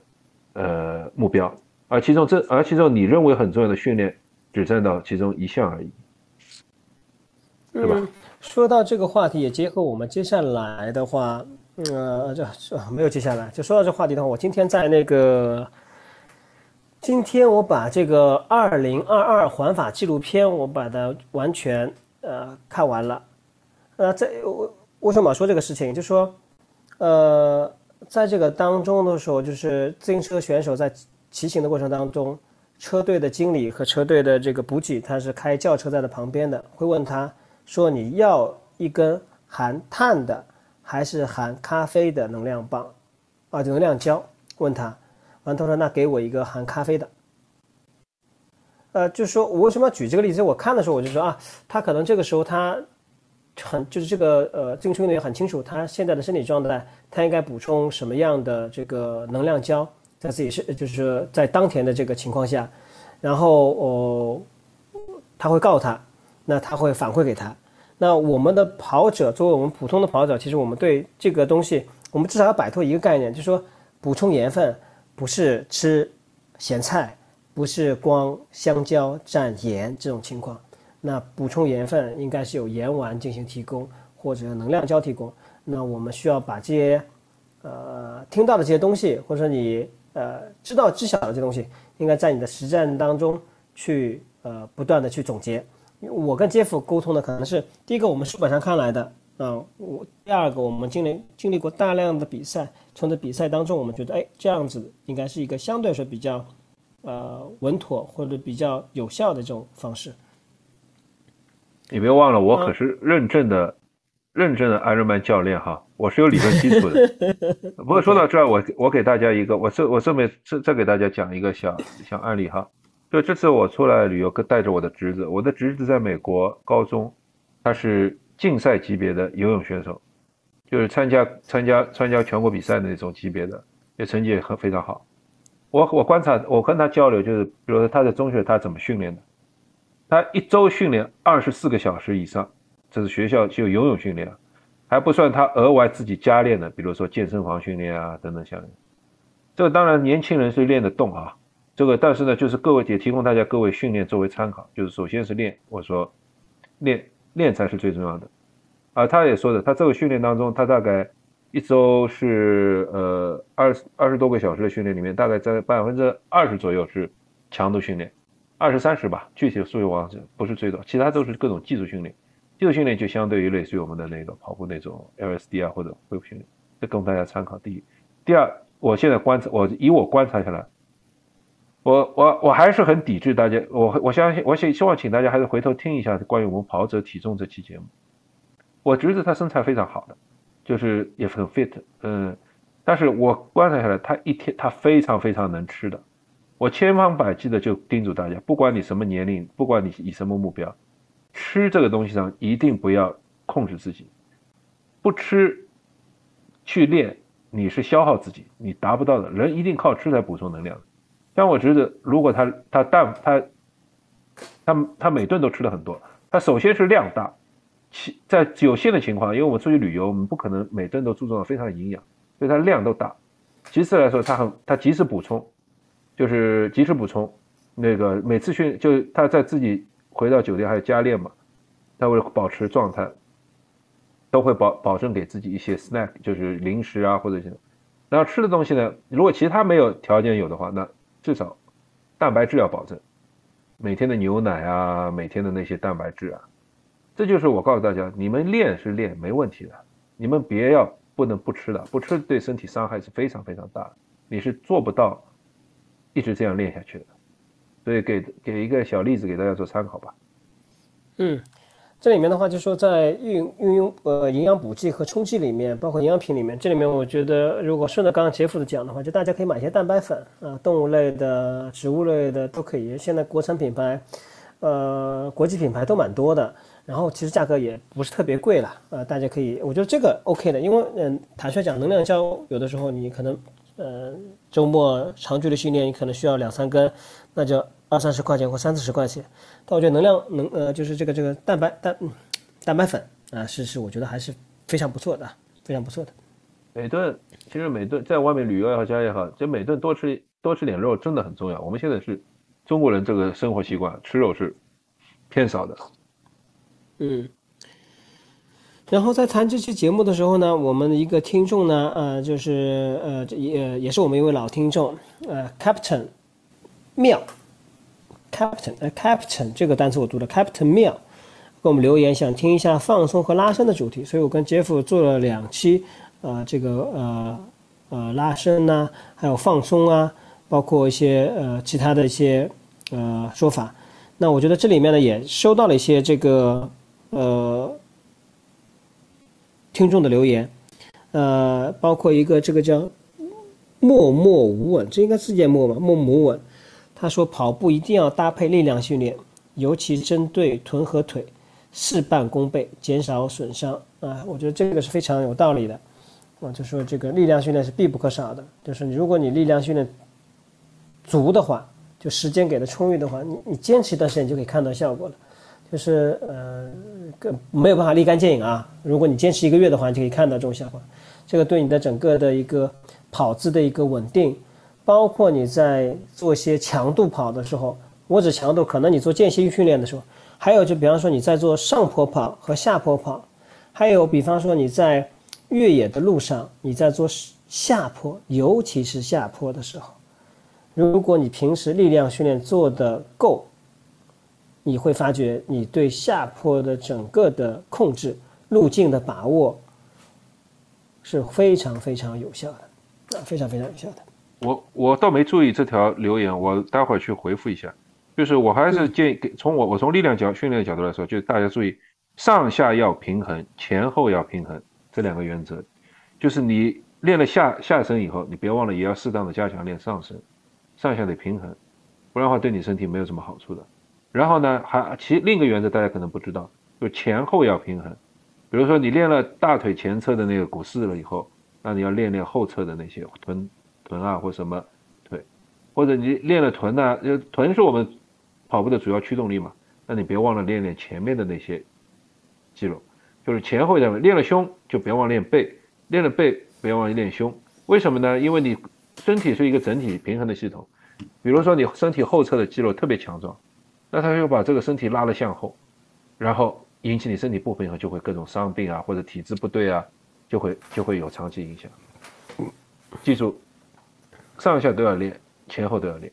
呃目标。而其中这而其中你认为很重要的训练。只占到其中一项而已，对吧？说到这个话题，也结合我们接下来的话，呃，这没有接下来，就说到这话题的话，我今天在那个，今天我把这个二零二二环法纪录片，我把它完全呃看完了。呃，在我为什么说这个事情？就说，呃，在这个当中的时候，就是自行车选手在骑行的过程当中。车队的经理和车队的这个补给，他是开轿车在的旁边的，会问他说：“你要一根含碳的还是含咖啡的能量棒？啊，能量胶？”问他，完他说：“那给我一个含咖啡的。”呃，就是说我为什么要举这个例子？我看的时候我就说啊，他可能这个时候他很就是这个呃，自行车运动员很清楚他现在的身体状态，他应该补充什么样的这个能量胶，在自己是就是在当前的这个情况下，然后哦，他会告诉他，那他会反馈给他。那我们的跑者作为我们普通的跑者，其实我们对这个东西，我们至少要摆脱一个概念，就是说补充盐分不是吃咸菜。不是光香蕉蘸盐这种情况，那补充盐分应该是有盐丸进行提供，或者能量胶提供。那我们需要把这些，呃，听到的这些东西，或者说你呃知道知晓的这东西，应该在你的实战当中去呃不断的去总结。我跟杰夫沟通的可能是第一个，我们书本上看来的，啊，我第二个我们经历经历过大量的比赛，从这比赛当中我们觉得，哎，这样子应该是一个相对来说比较。呃，稳妥或者比较有效的这种方式。你别忘了，我可是认证的、认证的艾瑞曼教练哈，我是有理论基础的。不过说到这儿，我我给大家一个，我这我这边再再给大家讲一个小小案例哈。就这次我出来旅游，跟带着我的侄子，我的侄子在美国高中，他是竞赛级别的游泳选手，就是参加参加参加全国比赛的那种级别的，也成绩也很非常好。我我观察，我跟他交流，就是比如说他在中学他怎么训练的，他一周训练二十四个小时以上，这是学校就游泳训练，还不算他额外自己加练的，比如说健身房训练啊等等项目。这个当然年轻人是练得动啊，这个但是呢，就是各位也提供大家各位训练作为参考，就是首先是练，我说练练才是最重要的，啊，他也说的，他这个训练当中他大概。一周是呃二十二十多个小时的训练里面，大概在百分之二十左右是强度训练，二十三十吧，具体的数据忘记不是最多，其他都是各种技术训练。技术训练就相对于类似于我们的那个跑步那种 LSD 啊或者恢复训练，这供大家参考。第一，第二，我现在观察，我以我观察下来，我我我还是很抵制大家，我我相信，我希希望请大家还是回头听一下关于我们跑者体重这期节目。我侄子他身材非常好的。就是也很 fit，嗯，但是我观察下来，他一天他非常非常能吃的，我千方百计的就叮嘱大家，不管你什么年龄，不管你以什么目标，吃这个东西上一定不要控制自己，不吃去练你是消耗自己，你达不到的，人一定靠吃来补充能量。像我侄子，如果他他但他他他每顿都吃的很多，他首先是量大。其在有限的情况，因为我们出去旅游，我们不可能每顿都注重的非常营养，所以它量都大。其次来说，他很他及时补充，就是及时补充，那个每次训就他在自己回到酒店还有加练嘛，他为了保持状态，都会保保证给自己一些 snack，就是零食啊或者什么，然后吃的东西呢，如果其他没有条件有的话，那至少蛋白质要保证，每天的牛奶啊，每天的那些蛋白质啊。这就是我告诉大家，你们练是练没问题的，你们别要不能不吃的，不吃对身体伤害是非常非常大的，你是做不到一直这样练下去的。所以给给一个小例子给大家做参考吧。嗯，这里面的话就说在运运用呃营养补剂和冲剂里面，包括营养品里面，这里面我觉得如果顺着刚刚杰夫的讲的话，就大家可以买一些蛋白粉啊，动物类的、植物类的都可以。现在国产品牌，呃，国际品牌都蛮多的。然后其实价格也不是特别贵了，呃，大家可以，我觉得这个 OK 的，因为嗯，坦率讲，能量胶有的时候你可能，呃，周末长距离训练你可能需要两三根，那就二三十块钱或三四十块钱。但我觉得能量能呃，就是这个这个蛋白蛋蛋白粉啊，是是，我觉得还是非常不错的，非常不错的。每顿其实每顿在外面旅游也好，家也好，就每顿多吃多吃点肉真的很重要。我们现在是中国人这个生活习惯，吃肉是偏少的。嗯，然后在谈这期节目的时候呢，我们的一个听众呢，呃，就是呃，也也是我们一位老听众，呃，Captain 妙，Captain，呃，Captain 这个单词我读的 Captain 妙，给我们留言想听一下放松和拉伸的主题，所以我跟杰夫做了两期，呃，这个呃呃拉伸呐，还有放松啊，包括一些呃其他的一些呃说法，那我觉得这里面呢也收到了一些这个。呃，听众的留言，呃，包括一个这个叫默默无闻，这应该是念默吧？默默无闻，他说跑步一定要搭配力量训练，尤其针对臀和腿，事半功倍，减少损伤啊。我觉得这个是非常有道理的。啊，就说这个力量训练是必不可少的。就是如果你力量训练足的话，就时间给的充裕的话，你你坚持一段时间就可以看到效果了。就是呃，没有办法立竿见影啊。如果你坚持一个月的话，你就可以看到这种效果。这个对你的整个的一个跑姿的一个稳定，包括你在做一些强度跑的时候，我指强度，可能你做间歇训练的时候，还有就比方说你在做上坡跑和下坡跑，还有比方说你在。越野的路上，你在做下坡，尤其是下坡的时候，如果你平时力量训练做的够，你会发觉你对下坡的整个的控制、路径的把握是非常非常有效的，啊，非常非常有效的。我我倒没注意这条留言，我待会儿去回复一下。就是我还是建议给，从我我从力量角训练的角度来说，就是大家注意上下要平衡，前后要平衡。这两个原则，就是你练了下下身以后，你别忘了也要适当的加强练上身，上下得平衡，不然的话对你身体没有什么好处的。然后呢，还其另一个原则大家可能不知道，就前后要平衡。比如说你练了大腿前侧的那个股四了以后，那你要练练后侧的那些臀臀啊或什么腿，或者你练了臀呢，就臀是我们跑步的主要驱动力嘛，那你别忘了练练前面的那些肌肉。就是前后的练了胸，就别忘练背；练了背，别忘练胸。为什么呢？因为你身体是一个整体平衡的系统。比如说你身体后侧的肌肉特别强壮，那它就把这个身体拉了向后，然后引起你身体不平衡，就会各种伤病啊，或者体质不对啊，就会就会有长期影响。记住，上下都要练，前后都要练。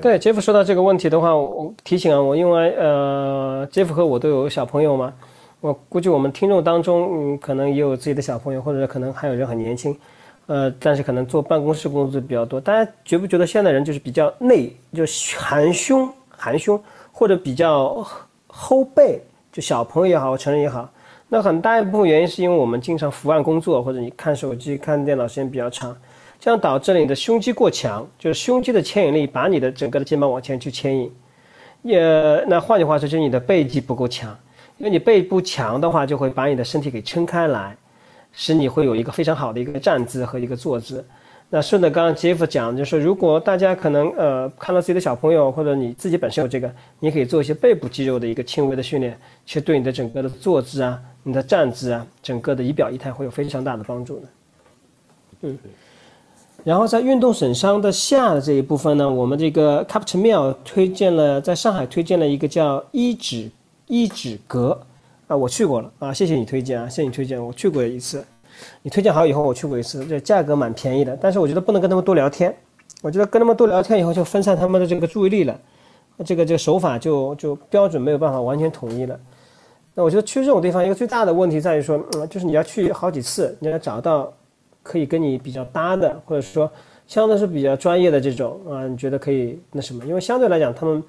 对，杰夫说到这个问题的话，我提醒啊，我因为呃，杰夫和我都有小朋友嘛。我估计我们听众当中，嗯，可能也有自己的小朋友，或者可能还有人很年轻，呃，但是可能做办公室工作比较多。大家觉不觉得现在人就是比较内，就含胸含胸，或者比较后背，就小朋友也好，成人也好，那很大一部分原因是因为我们经常伏案工作，或者你看手机、看电脑时间比较长，这样导致你的胸肌过强，就是胸肌的牵引力把你的整个的肩膀往前去牵引，也那换句话说，就是你的背肌不够强。因为你背部强的话，就会把你的身体给撑开来，使你会有一个非常好的一个站姿和一个坐姿。那顺着刚刚杰夫讲，就是如果大家可能呃看到自己的小朋友或者你自己本身有这个，你可以做一些背部肌肉的一个轻微的训练，其实对你的整个的坐姿啊、你的站姿啊、整个的仪表仪态会有非常大的帮助的。嗯，然后在运动损伤的下的这一部分呢，我们这个 Captain Mill 推荐了在上海推荐了一个叫一指。一指阁啊，我去过了啊，谢谢你推荐啊，谢谢你推荐，我去过一次。你推荐好以后，我去过一次，这价格蛮便宜的。但是我觉得不能跟他们多聊天，我觉得跟他们多聊天以后就分散他们的这个注意力了，这个这个手法就就标准没有办法完全统一了。那我觉得去这种地方一个最大的问题在于说，嗯，就是你要去好几次，你要找到可以跟你比较搭的，或者说相对是比较专业的这种啊，你觉得可以那什么？因为相对来讲他们。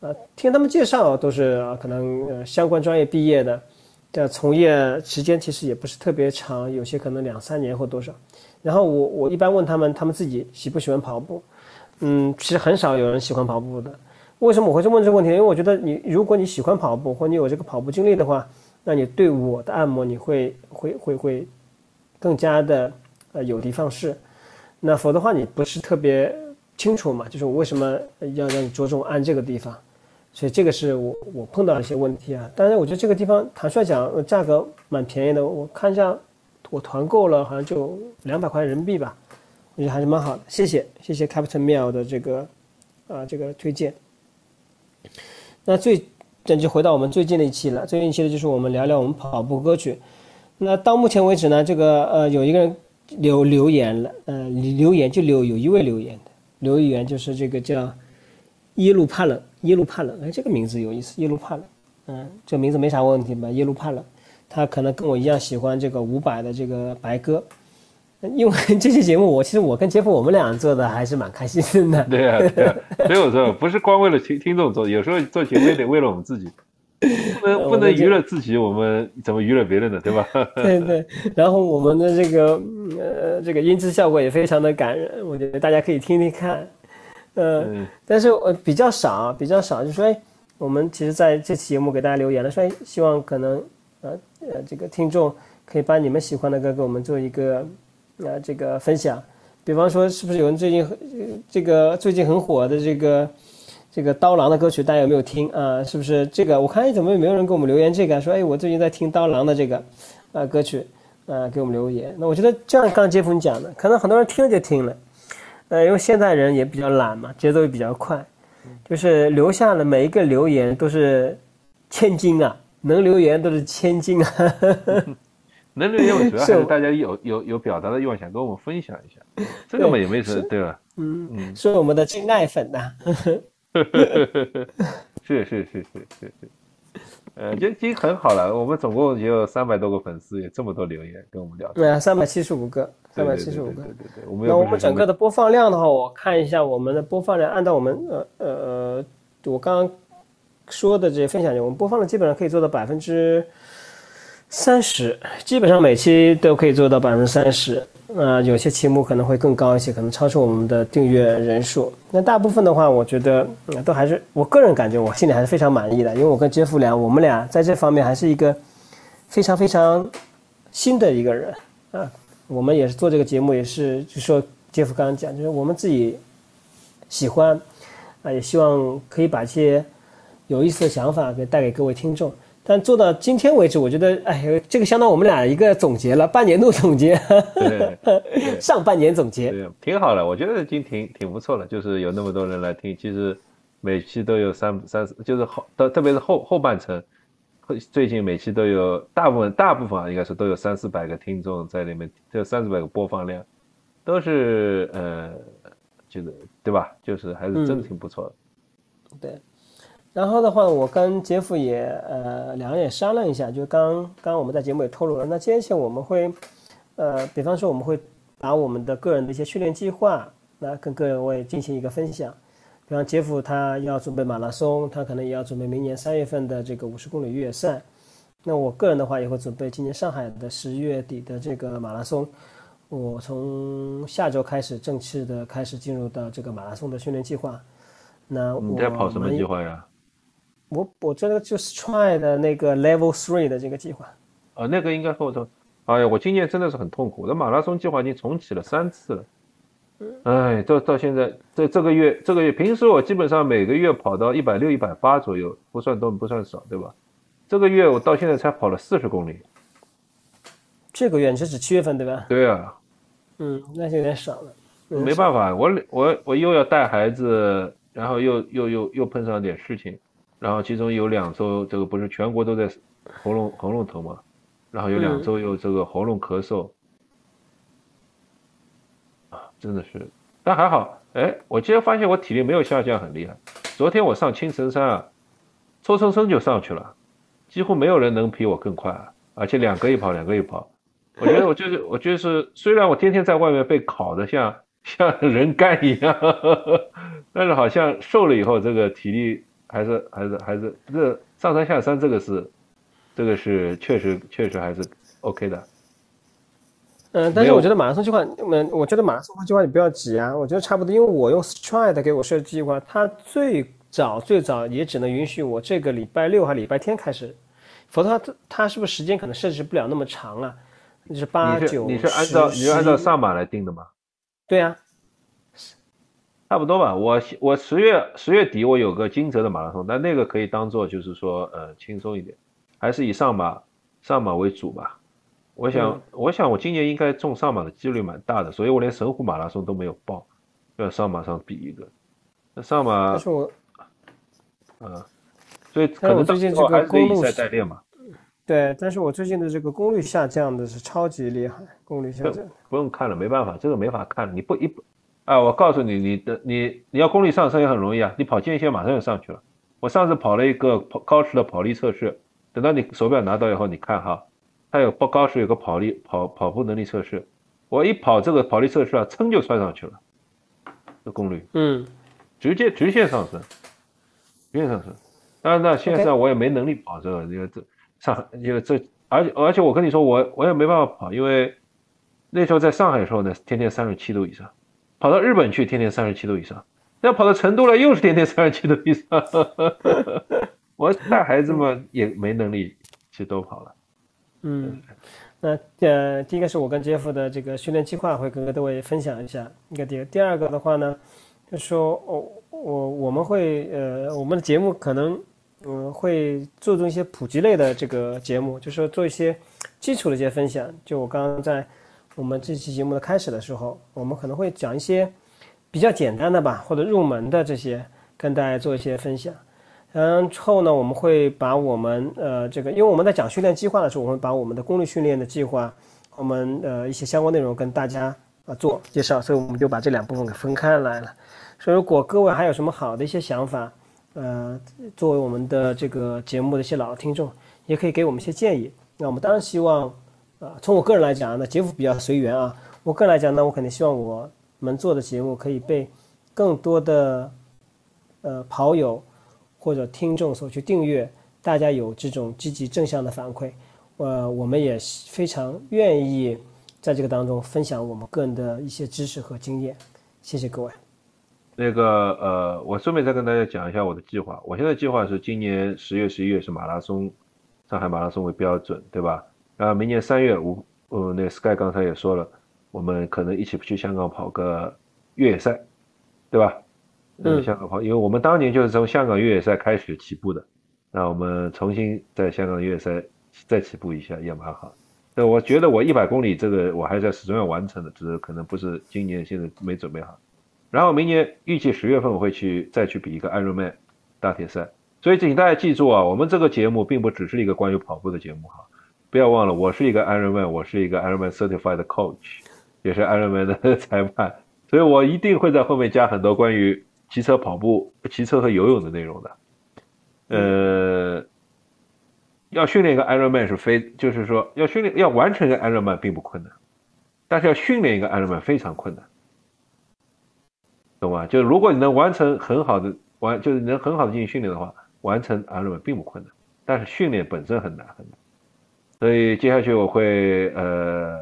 呃，听他们介绍都是可能呃相关专业毕业的，的从业时间其实也不是特别长，有些可能两三年或多少。然后我我一般问他们，他们自己喜不喜欢跑步？嗯，其实很少有人喜欢跑步的。为什么我会问这个问题？因为我觉得你如果你喜欢跑步或你有这个跑步经历的话，那你对我的按摩你会会会会更加的呃有的放矢。那否则的话你不是特别清楚嘛？就是我为什么要让你着重按这个地方？所以这个是我我碰到一些问题啊，但是我觉得这个地方坦率讲，价格蛮便宜的。我看一下，我团购了好像就两百块人民币吧，我觉得还是蛮好的。谢谢谢谢 Captain Mill 的这个啊这个推荐。那最这就回到我们最近的一期了，最近一期的就是我们聊聊我们跑步歌曲。那到目前为止呢，这个呃有一个人留留言了，呃留言就留有一位留言的留言就是这个叫耶路帕冷。耶路帕冷，哎，这个名字有意思。耶路帕冷，嗯，这名字没啥问题吧？耶路帕冷，他可能跟我一样喜欢这个伍佰的这个白鸽，因为 这期节目我其实我跟杰夫我们俩做的还是蛮开心的。对啊，对啊，所以我说不是光为了听听众做，有时候做节目也得为了我们自己，不能不能娱乐自己，我们怎么娱乐别人呢？对吧？对对，然后我们的这个呃这个音质效果也非常的感人，我觉得大家可以听听看。呃，但是我比较少，比较少，就说哎，我们其实在这期节目给大家留言了，说哎，希望可能呃呃这个听众可以把你们喜欢的歌给我们做一个呃这个分享，比方说是不是有人最近这个最近很火的这个这个刀郎的歌曲，大家有没有听啊？是不是这个？我看怎么也没有人给我们留言这个，说哎，我最近在听刀郎的这个啊歌曲。呃，给我们留言。那我觉得，就像刚刚杰夫你讲的，可能很多人听了就听了，呃，因为现在人也比较懒嘛，节奏也比较快，就是留下了每一个留言都是千金啊，能留言都是千金啊。能留言主要还是大家有有有表达的欲望，想跟我们分享一下，这个嘛也没什么，对吧？嗯嗯，是我们的真爱粉呐。是是是是是是。呃，就已经很好了。我们总共也有三百多个粉丝，有这么多留言跟我们聊。对啊，三百七十五个，三百七十五个。对对对，我们那我们整个的播放量的话，我看一下我们的播放量，按照我们呃呃，我刚刚说的这些分享，我们播放量基本上可以做到百分之。三十，基本上每期都可以做到百分之三十。呃，有些期目可能会更高一些，可能超出我们的订阅人数。那大部分的话，我觉得都还是我个人感觉，我心里还是非常满意的。因为我跟杰夫俩，我们俩在这方面还是一个非常非常新的一个人啊。我们也是做这个节目，也是就说杰夫刚刚讲，就是我们自己喜欢啊，也希望可以把一些有意思的想法给带给各位听众。但做到今天为止，我觉得，哎，这个相当我们俩一个总结了，半年度总结，上半年总结，挺好的，我觉得已经挺挺不错了。就是有那么多人来听，其实每期都有三三，就是后，特特别是后后半程，最近每期都有大部分大部分啊，应该是都有三四百个听众在里面，这三四百个播放量，都是呃，就是对吧？就是还是真的挺不错的，对。然后的话，我跟杰夫也呃两个人也商量一下，就刚刚我们在节目也透露了，那接下来我们会，呃，比方说我们会把我们的个人的一些训练计划，那跟各位进行一个分享。比方杰夫他要准备马拉松，他可能也要准备明年三月份的这个五十公里越野赛。那我个人的话也会准备今年上海的十月底的这个马拉松。我从下周开始正式的开始进入到这个马拉松的训练计划。那你在跑什么计划呀？我我这个就是 try 的那个 level three 的这个计划，啊，那个应该后头，哎呀，我今年真的是很痛苦，我的马拉松计划已经重启了三次了，哎，到到现在这这个月这个月，平时我基本上每个月跑到一百六一百八左右，不算多不算少，对吧？这个月我到现在才跑了四十公里，这个月你是指七月份对吧？对啊，嗯，那就有点少了，没办法，我我我又要带孩子，然后又又又又碰上点事情。然后其中有两周，这个不是全国都在喉咙喉咙疼嘛，然后有两周又这个喉咙咳嗽，啊，真的是，但还好，哎，我今天发现我体力没有下降很厉害。昨天我上青城山啊，抽抽抽就上去了，几乎没有人能比我更快，啊而且两个一跑，两个一跑。我觉得我就是我就是，虽然我天天在外面被烤的像像人干一样，但是好像瘦了以后，这个体力。还是还是还是这上山下山这个是，这个是确实确实还是 OK 的。嗯，但是我觉得马拉松计划，嗯，我觉得马拉松计划你不要急啊，我觉得差不多，因为我用 Stride 给我设计计划，它最早最早也只能允许我这个礼拜六还礼拜天开始，否则它它是不是时间可能设置不了那么长啊？就是八九你是按照你是按照上马来定的吗？对呀。差不多吧，我我十月十月底我有个金泽的马拉松，但那个可以当做就是说呃轻松一点，还是以上马上马为主吧。我想我想我今年应该中上马的几率蛮大的，所以我连神户马拉松都没有报，要上马上比一个。那上马，但是我，嗯，所以可能最近这个功率在代练嘛。对，但是我最近的这个功率下降的是超级厉害，功率下降。不用看了，没办法，这个没法看，你不一不。啊，我告诉你，你的你你要功率上升也很容易啊，你跑间歇马上就上去了。我上次跑了一个跑高时的跑力测试，等到你手表拿到以后，你看哈，它有报高时有个跑力跑跑步能力测试，我一跑这个跑力测试啊，噌就窜上去了，这功率，嗯，直接直线上升，直线上升。当然，那现在我也没能力跑这个，因为这上因为这，而且而且我跟你说，我我也没办法跑，因为那时候在上海的时候呢，天天三十七度以上。跑到日本去，天天三十七度以上，要跑到成都来，又是天天三十七度以上。我带孩子们，也没能力去多跑了。嗯，那呃，第一个是我跟杰夫的这个训练计划，会跟各位分享一下。一个第第二个的话呢，就说我我我们会呃，我们的节目可能嗯会注重一些普及类的这个节目，就是说做一些基础的一些分享。就我刚刚在我们这期节目的开始的时候，我们可能会讲一些比较简单的吧，或者入门的这些，跟大家做一些分享。然后呢，我们会把我们呃这个，因为我们在讲训练计划的时候，我们把我们的功率训练的计划，我们呃一些相关内容跟大家啊做介绍，所以我们就把这两部分给分开来了。所以如果各位还有什么好的一些想法，呃，作为我们的这个节目的一些老听众，也可以给我们一些建议。那我们当然希望，啊，从我个人来讲呢，节目比较随缘啊。我个人来讲呢，我肯定希望我们做的节目可以被更多的呃跑友。或者听众所去订阅，大家有这种积极正向的反馈，呃，我们也非常愿意在这个当中分享我们个人的一些知识和经验。谢谢各位。那个呃，我顺便再跟大家讲一下我的计划。我现在计划是今年十月、十一月是马拉松，上海马拉松为标准，对吧？然后明年三月五，呃，那 Sky 刚才也说了，我们可能一起去香港跑个越野赛，对吧？嗯，香港跑，因为我们当年就是从香港越野赛开始起步的，那我们重新在香港越野赛再起步一下也蛮好。那我觉得我一百公里这个我还在始终要完成的，只是可能不是今年现在没准备好。然后明年预计十月份我会去再去比一个 Ironman 大铁赛。所以请大家记住啊，我们这个节目并不只是一个关于跑步的节目哈，不要忘了我是一个 Ironman，我是一个 Ironman Certified Coach，也是 Ironman 的裁判，所以我一定会在后面加很多关于。骑车、跑步、骑车和游泳的内容的，呃，要训练一个 Ironman 是非，就是说要训练要完成一个 Ironman 并不困难，但是要训练一个 Ironman 非常困难，懂吗？就是如果你能完成很好的完，就是能很好的进行训练的话，完成 Ironman 并不困难，但是训练本身很难很难，所以接下去我会呃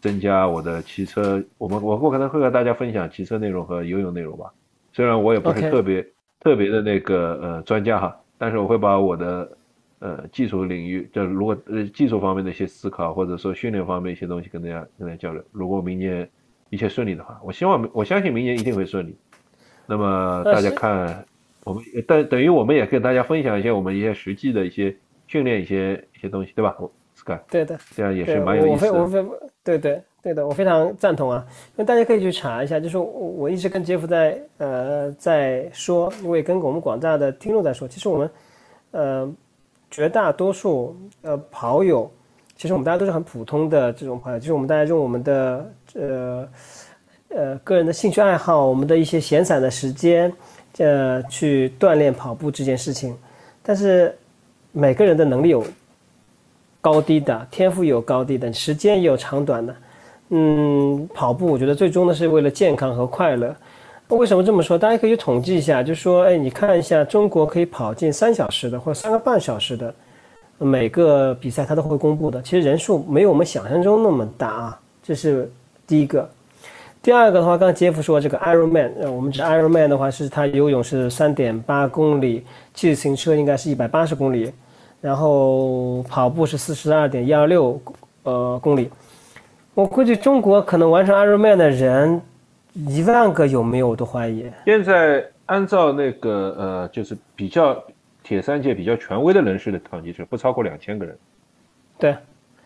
增加我的骑车，我们我我可能会和大家分享骑车内容和游泳内容吧。虽然我也不是特别特别的那个呃专家哈，但是我会把我的呃技术领域，就如果呃技术方面的一些思考，或者说训练方面一些东西跟大家跟大家交流。如果明年一切顺利的话，我希望我相信明年一定会顺利。那么大家看，我们等等于我们也跟大家分享一些我们一些实际的一些训练一些一些东西，对吧？Sky，对的，这样也是蛮有意思的。对对。对的，我非常赞同啊！那大家可以去查一下，就是我我一直跟杰夫在呃在说，我也跟我们广大的听众在说，其实我们呃绝大多数呃跑友，其实我们大家都是很普通的这种朋友，就是我们大家用我们的呃呃个人的兴趣爱好，我们的一些闲散的时间，呃去锻炼跑步这件事情，但是每个人的能力有高低的，天赋有高低的，时间也有长短的。嗯，跑步我觉得最终呢是为了健康和快乐。为什么这么说？大家可以统计一下，就说，哎，你看一下中国可以跑进三小时的或者三个半小时的每个比赛，它都会公布的。其实人数没有我们想象中那么大啊，这是第一个。第二个的话，刚才杰夫说这个 Ironman，我们指 Ironman 的话是它游泳是三点八公里，骑自行车应该是一百八十公里，然后跑步是四十二点一二六呃公里。我估计中国可能完成 Ironman 的人一万个有没有我都怀疑。现在按照那个呃，就是比较铁三界比较权威的人士的统计是不超过两千个人。对，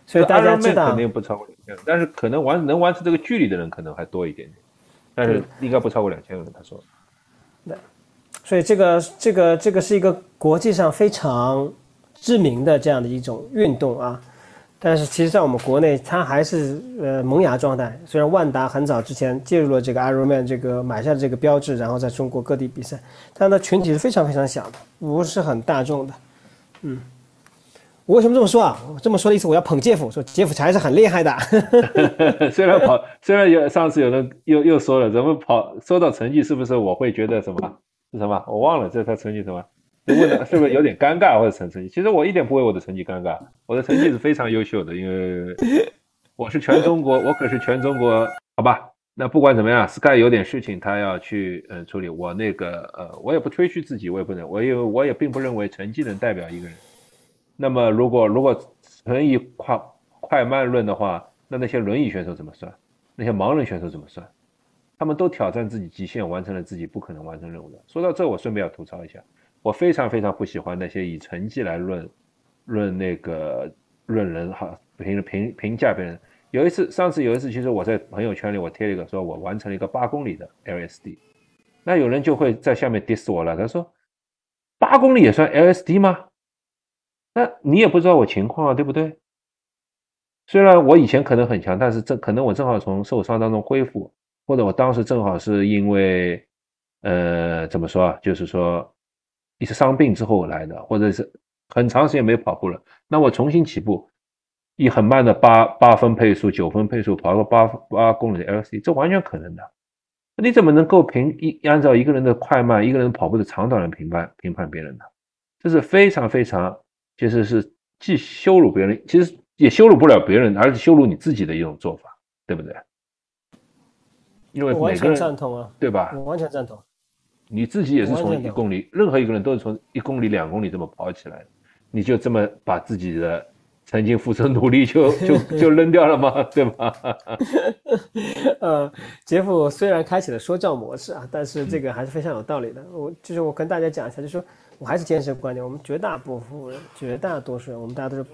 所以大家知道肯定不超过两千，但是可能完能完成这个距离的人可能还多一点点，但是应该不超过两千个人。他说。对，所以这个这个这个是一个国际上非常知名的这样的一种运动啊。但是其实，在我们国内，它还是呃萌芽状态。虽然万达很早之前介入了这个 Ironman 这个买下这个标志，然后在中国各地比赛，但它群体是非常非常小的，不是很大众的。嗯，我为什么这么说啊？这么说的意思，我要捧杰夫，说杰夫还是很厉害的。虽然跑，虽然有上次有人又又说了，怎么跑说到成绩是不是我会觉得什么是什么？我忘了这他成绩什么。问的是不是有点尴尬或者成成绩？其实我一点不为我的成绩尴尬，我的成绩是非常优秀的，因为我是全中国，我可是全中国，好吧，那不管怎么样，Sky 有点事情他要去嗯处理。我那个呃，我也不吹嘘自己，我也不能，我也我也并不认为成绩能代表一个人。那么如果如果纯以快快慢论的话，那那些轮椅选手怎么算？那些盲人选手怎么算？他们都挑战自己极限，完成了自己不可能完成任务的。说到这，我顺便要吐槽一下，我非常非常不喜欢那些以成绩来论论那个论人哈评评评价别人。有一次，上次有一次，其实我在朋友圈里我贴了一个，说我完成了一个八公里的 LSD，那有人就会在下面 diss 我了，他说八公里也算 LSD 吗？那你也不知道我情况啊，对不对？虽然我以前可能很强，但是这可能我正好从受伤当中恢复，或者我当时正好是因为，呃，怎么说啊？就是说一次伤病之后来的，或者是很长时间没跑步了，那我重新起步。以很慢的八八分配速、九分配速跑个八八公里的 LC，这完全可能的。你怎么能够评一按照一个人的快慢、一个人跑步的长短来评判评判别人呢？这是非常非常，其实是既羞辱别人，其实也羞辱不了别人，而是羞辱你自己的一种做法，对不对？因为每个人赞同啊，对吧？我完全赞同。你自己也是从一公里，任何一个人都是从一公里、两公里这么跑起来的，你就这么把自己的。曾经付出努力就就就 扔掉了吗？对吧？呃，杰夫虽然开启了说教模式啊，但是这个还是非常有道理的。我就是我跟大家讲一下，就是说我还是坚持观点，我们绝大部分人、绝大多数人，我们大家都是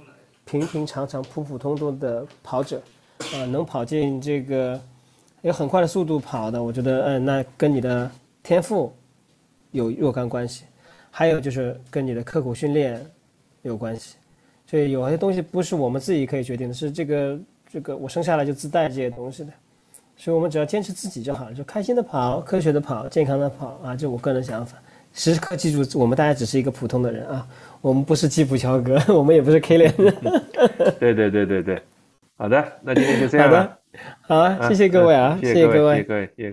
平平常常、普普通通的跑者啊，能跑进这个有很快的速度跑的，我觉得嗯，那跟你的天赋有若干关系，还有就是跟你的刻苦训练有关系。所以有些东西不是我们自己可以决定的，是这个这个我生下来就自带这些东西的，所以我们只要坚持自己就好了，就开心的跑，科学的跑，健康的跑啊，这我个人想法。时刻记住，我们大家只是一个普通的人啊，我们不是基普乔格，我们也不是 K 连。对对对对对，好的，那今天就这样了。好的，好，谢谢各位啊，谢谢各位，谢谢各位。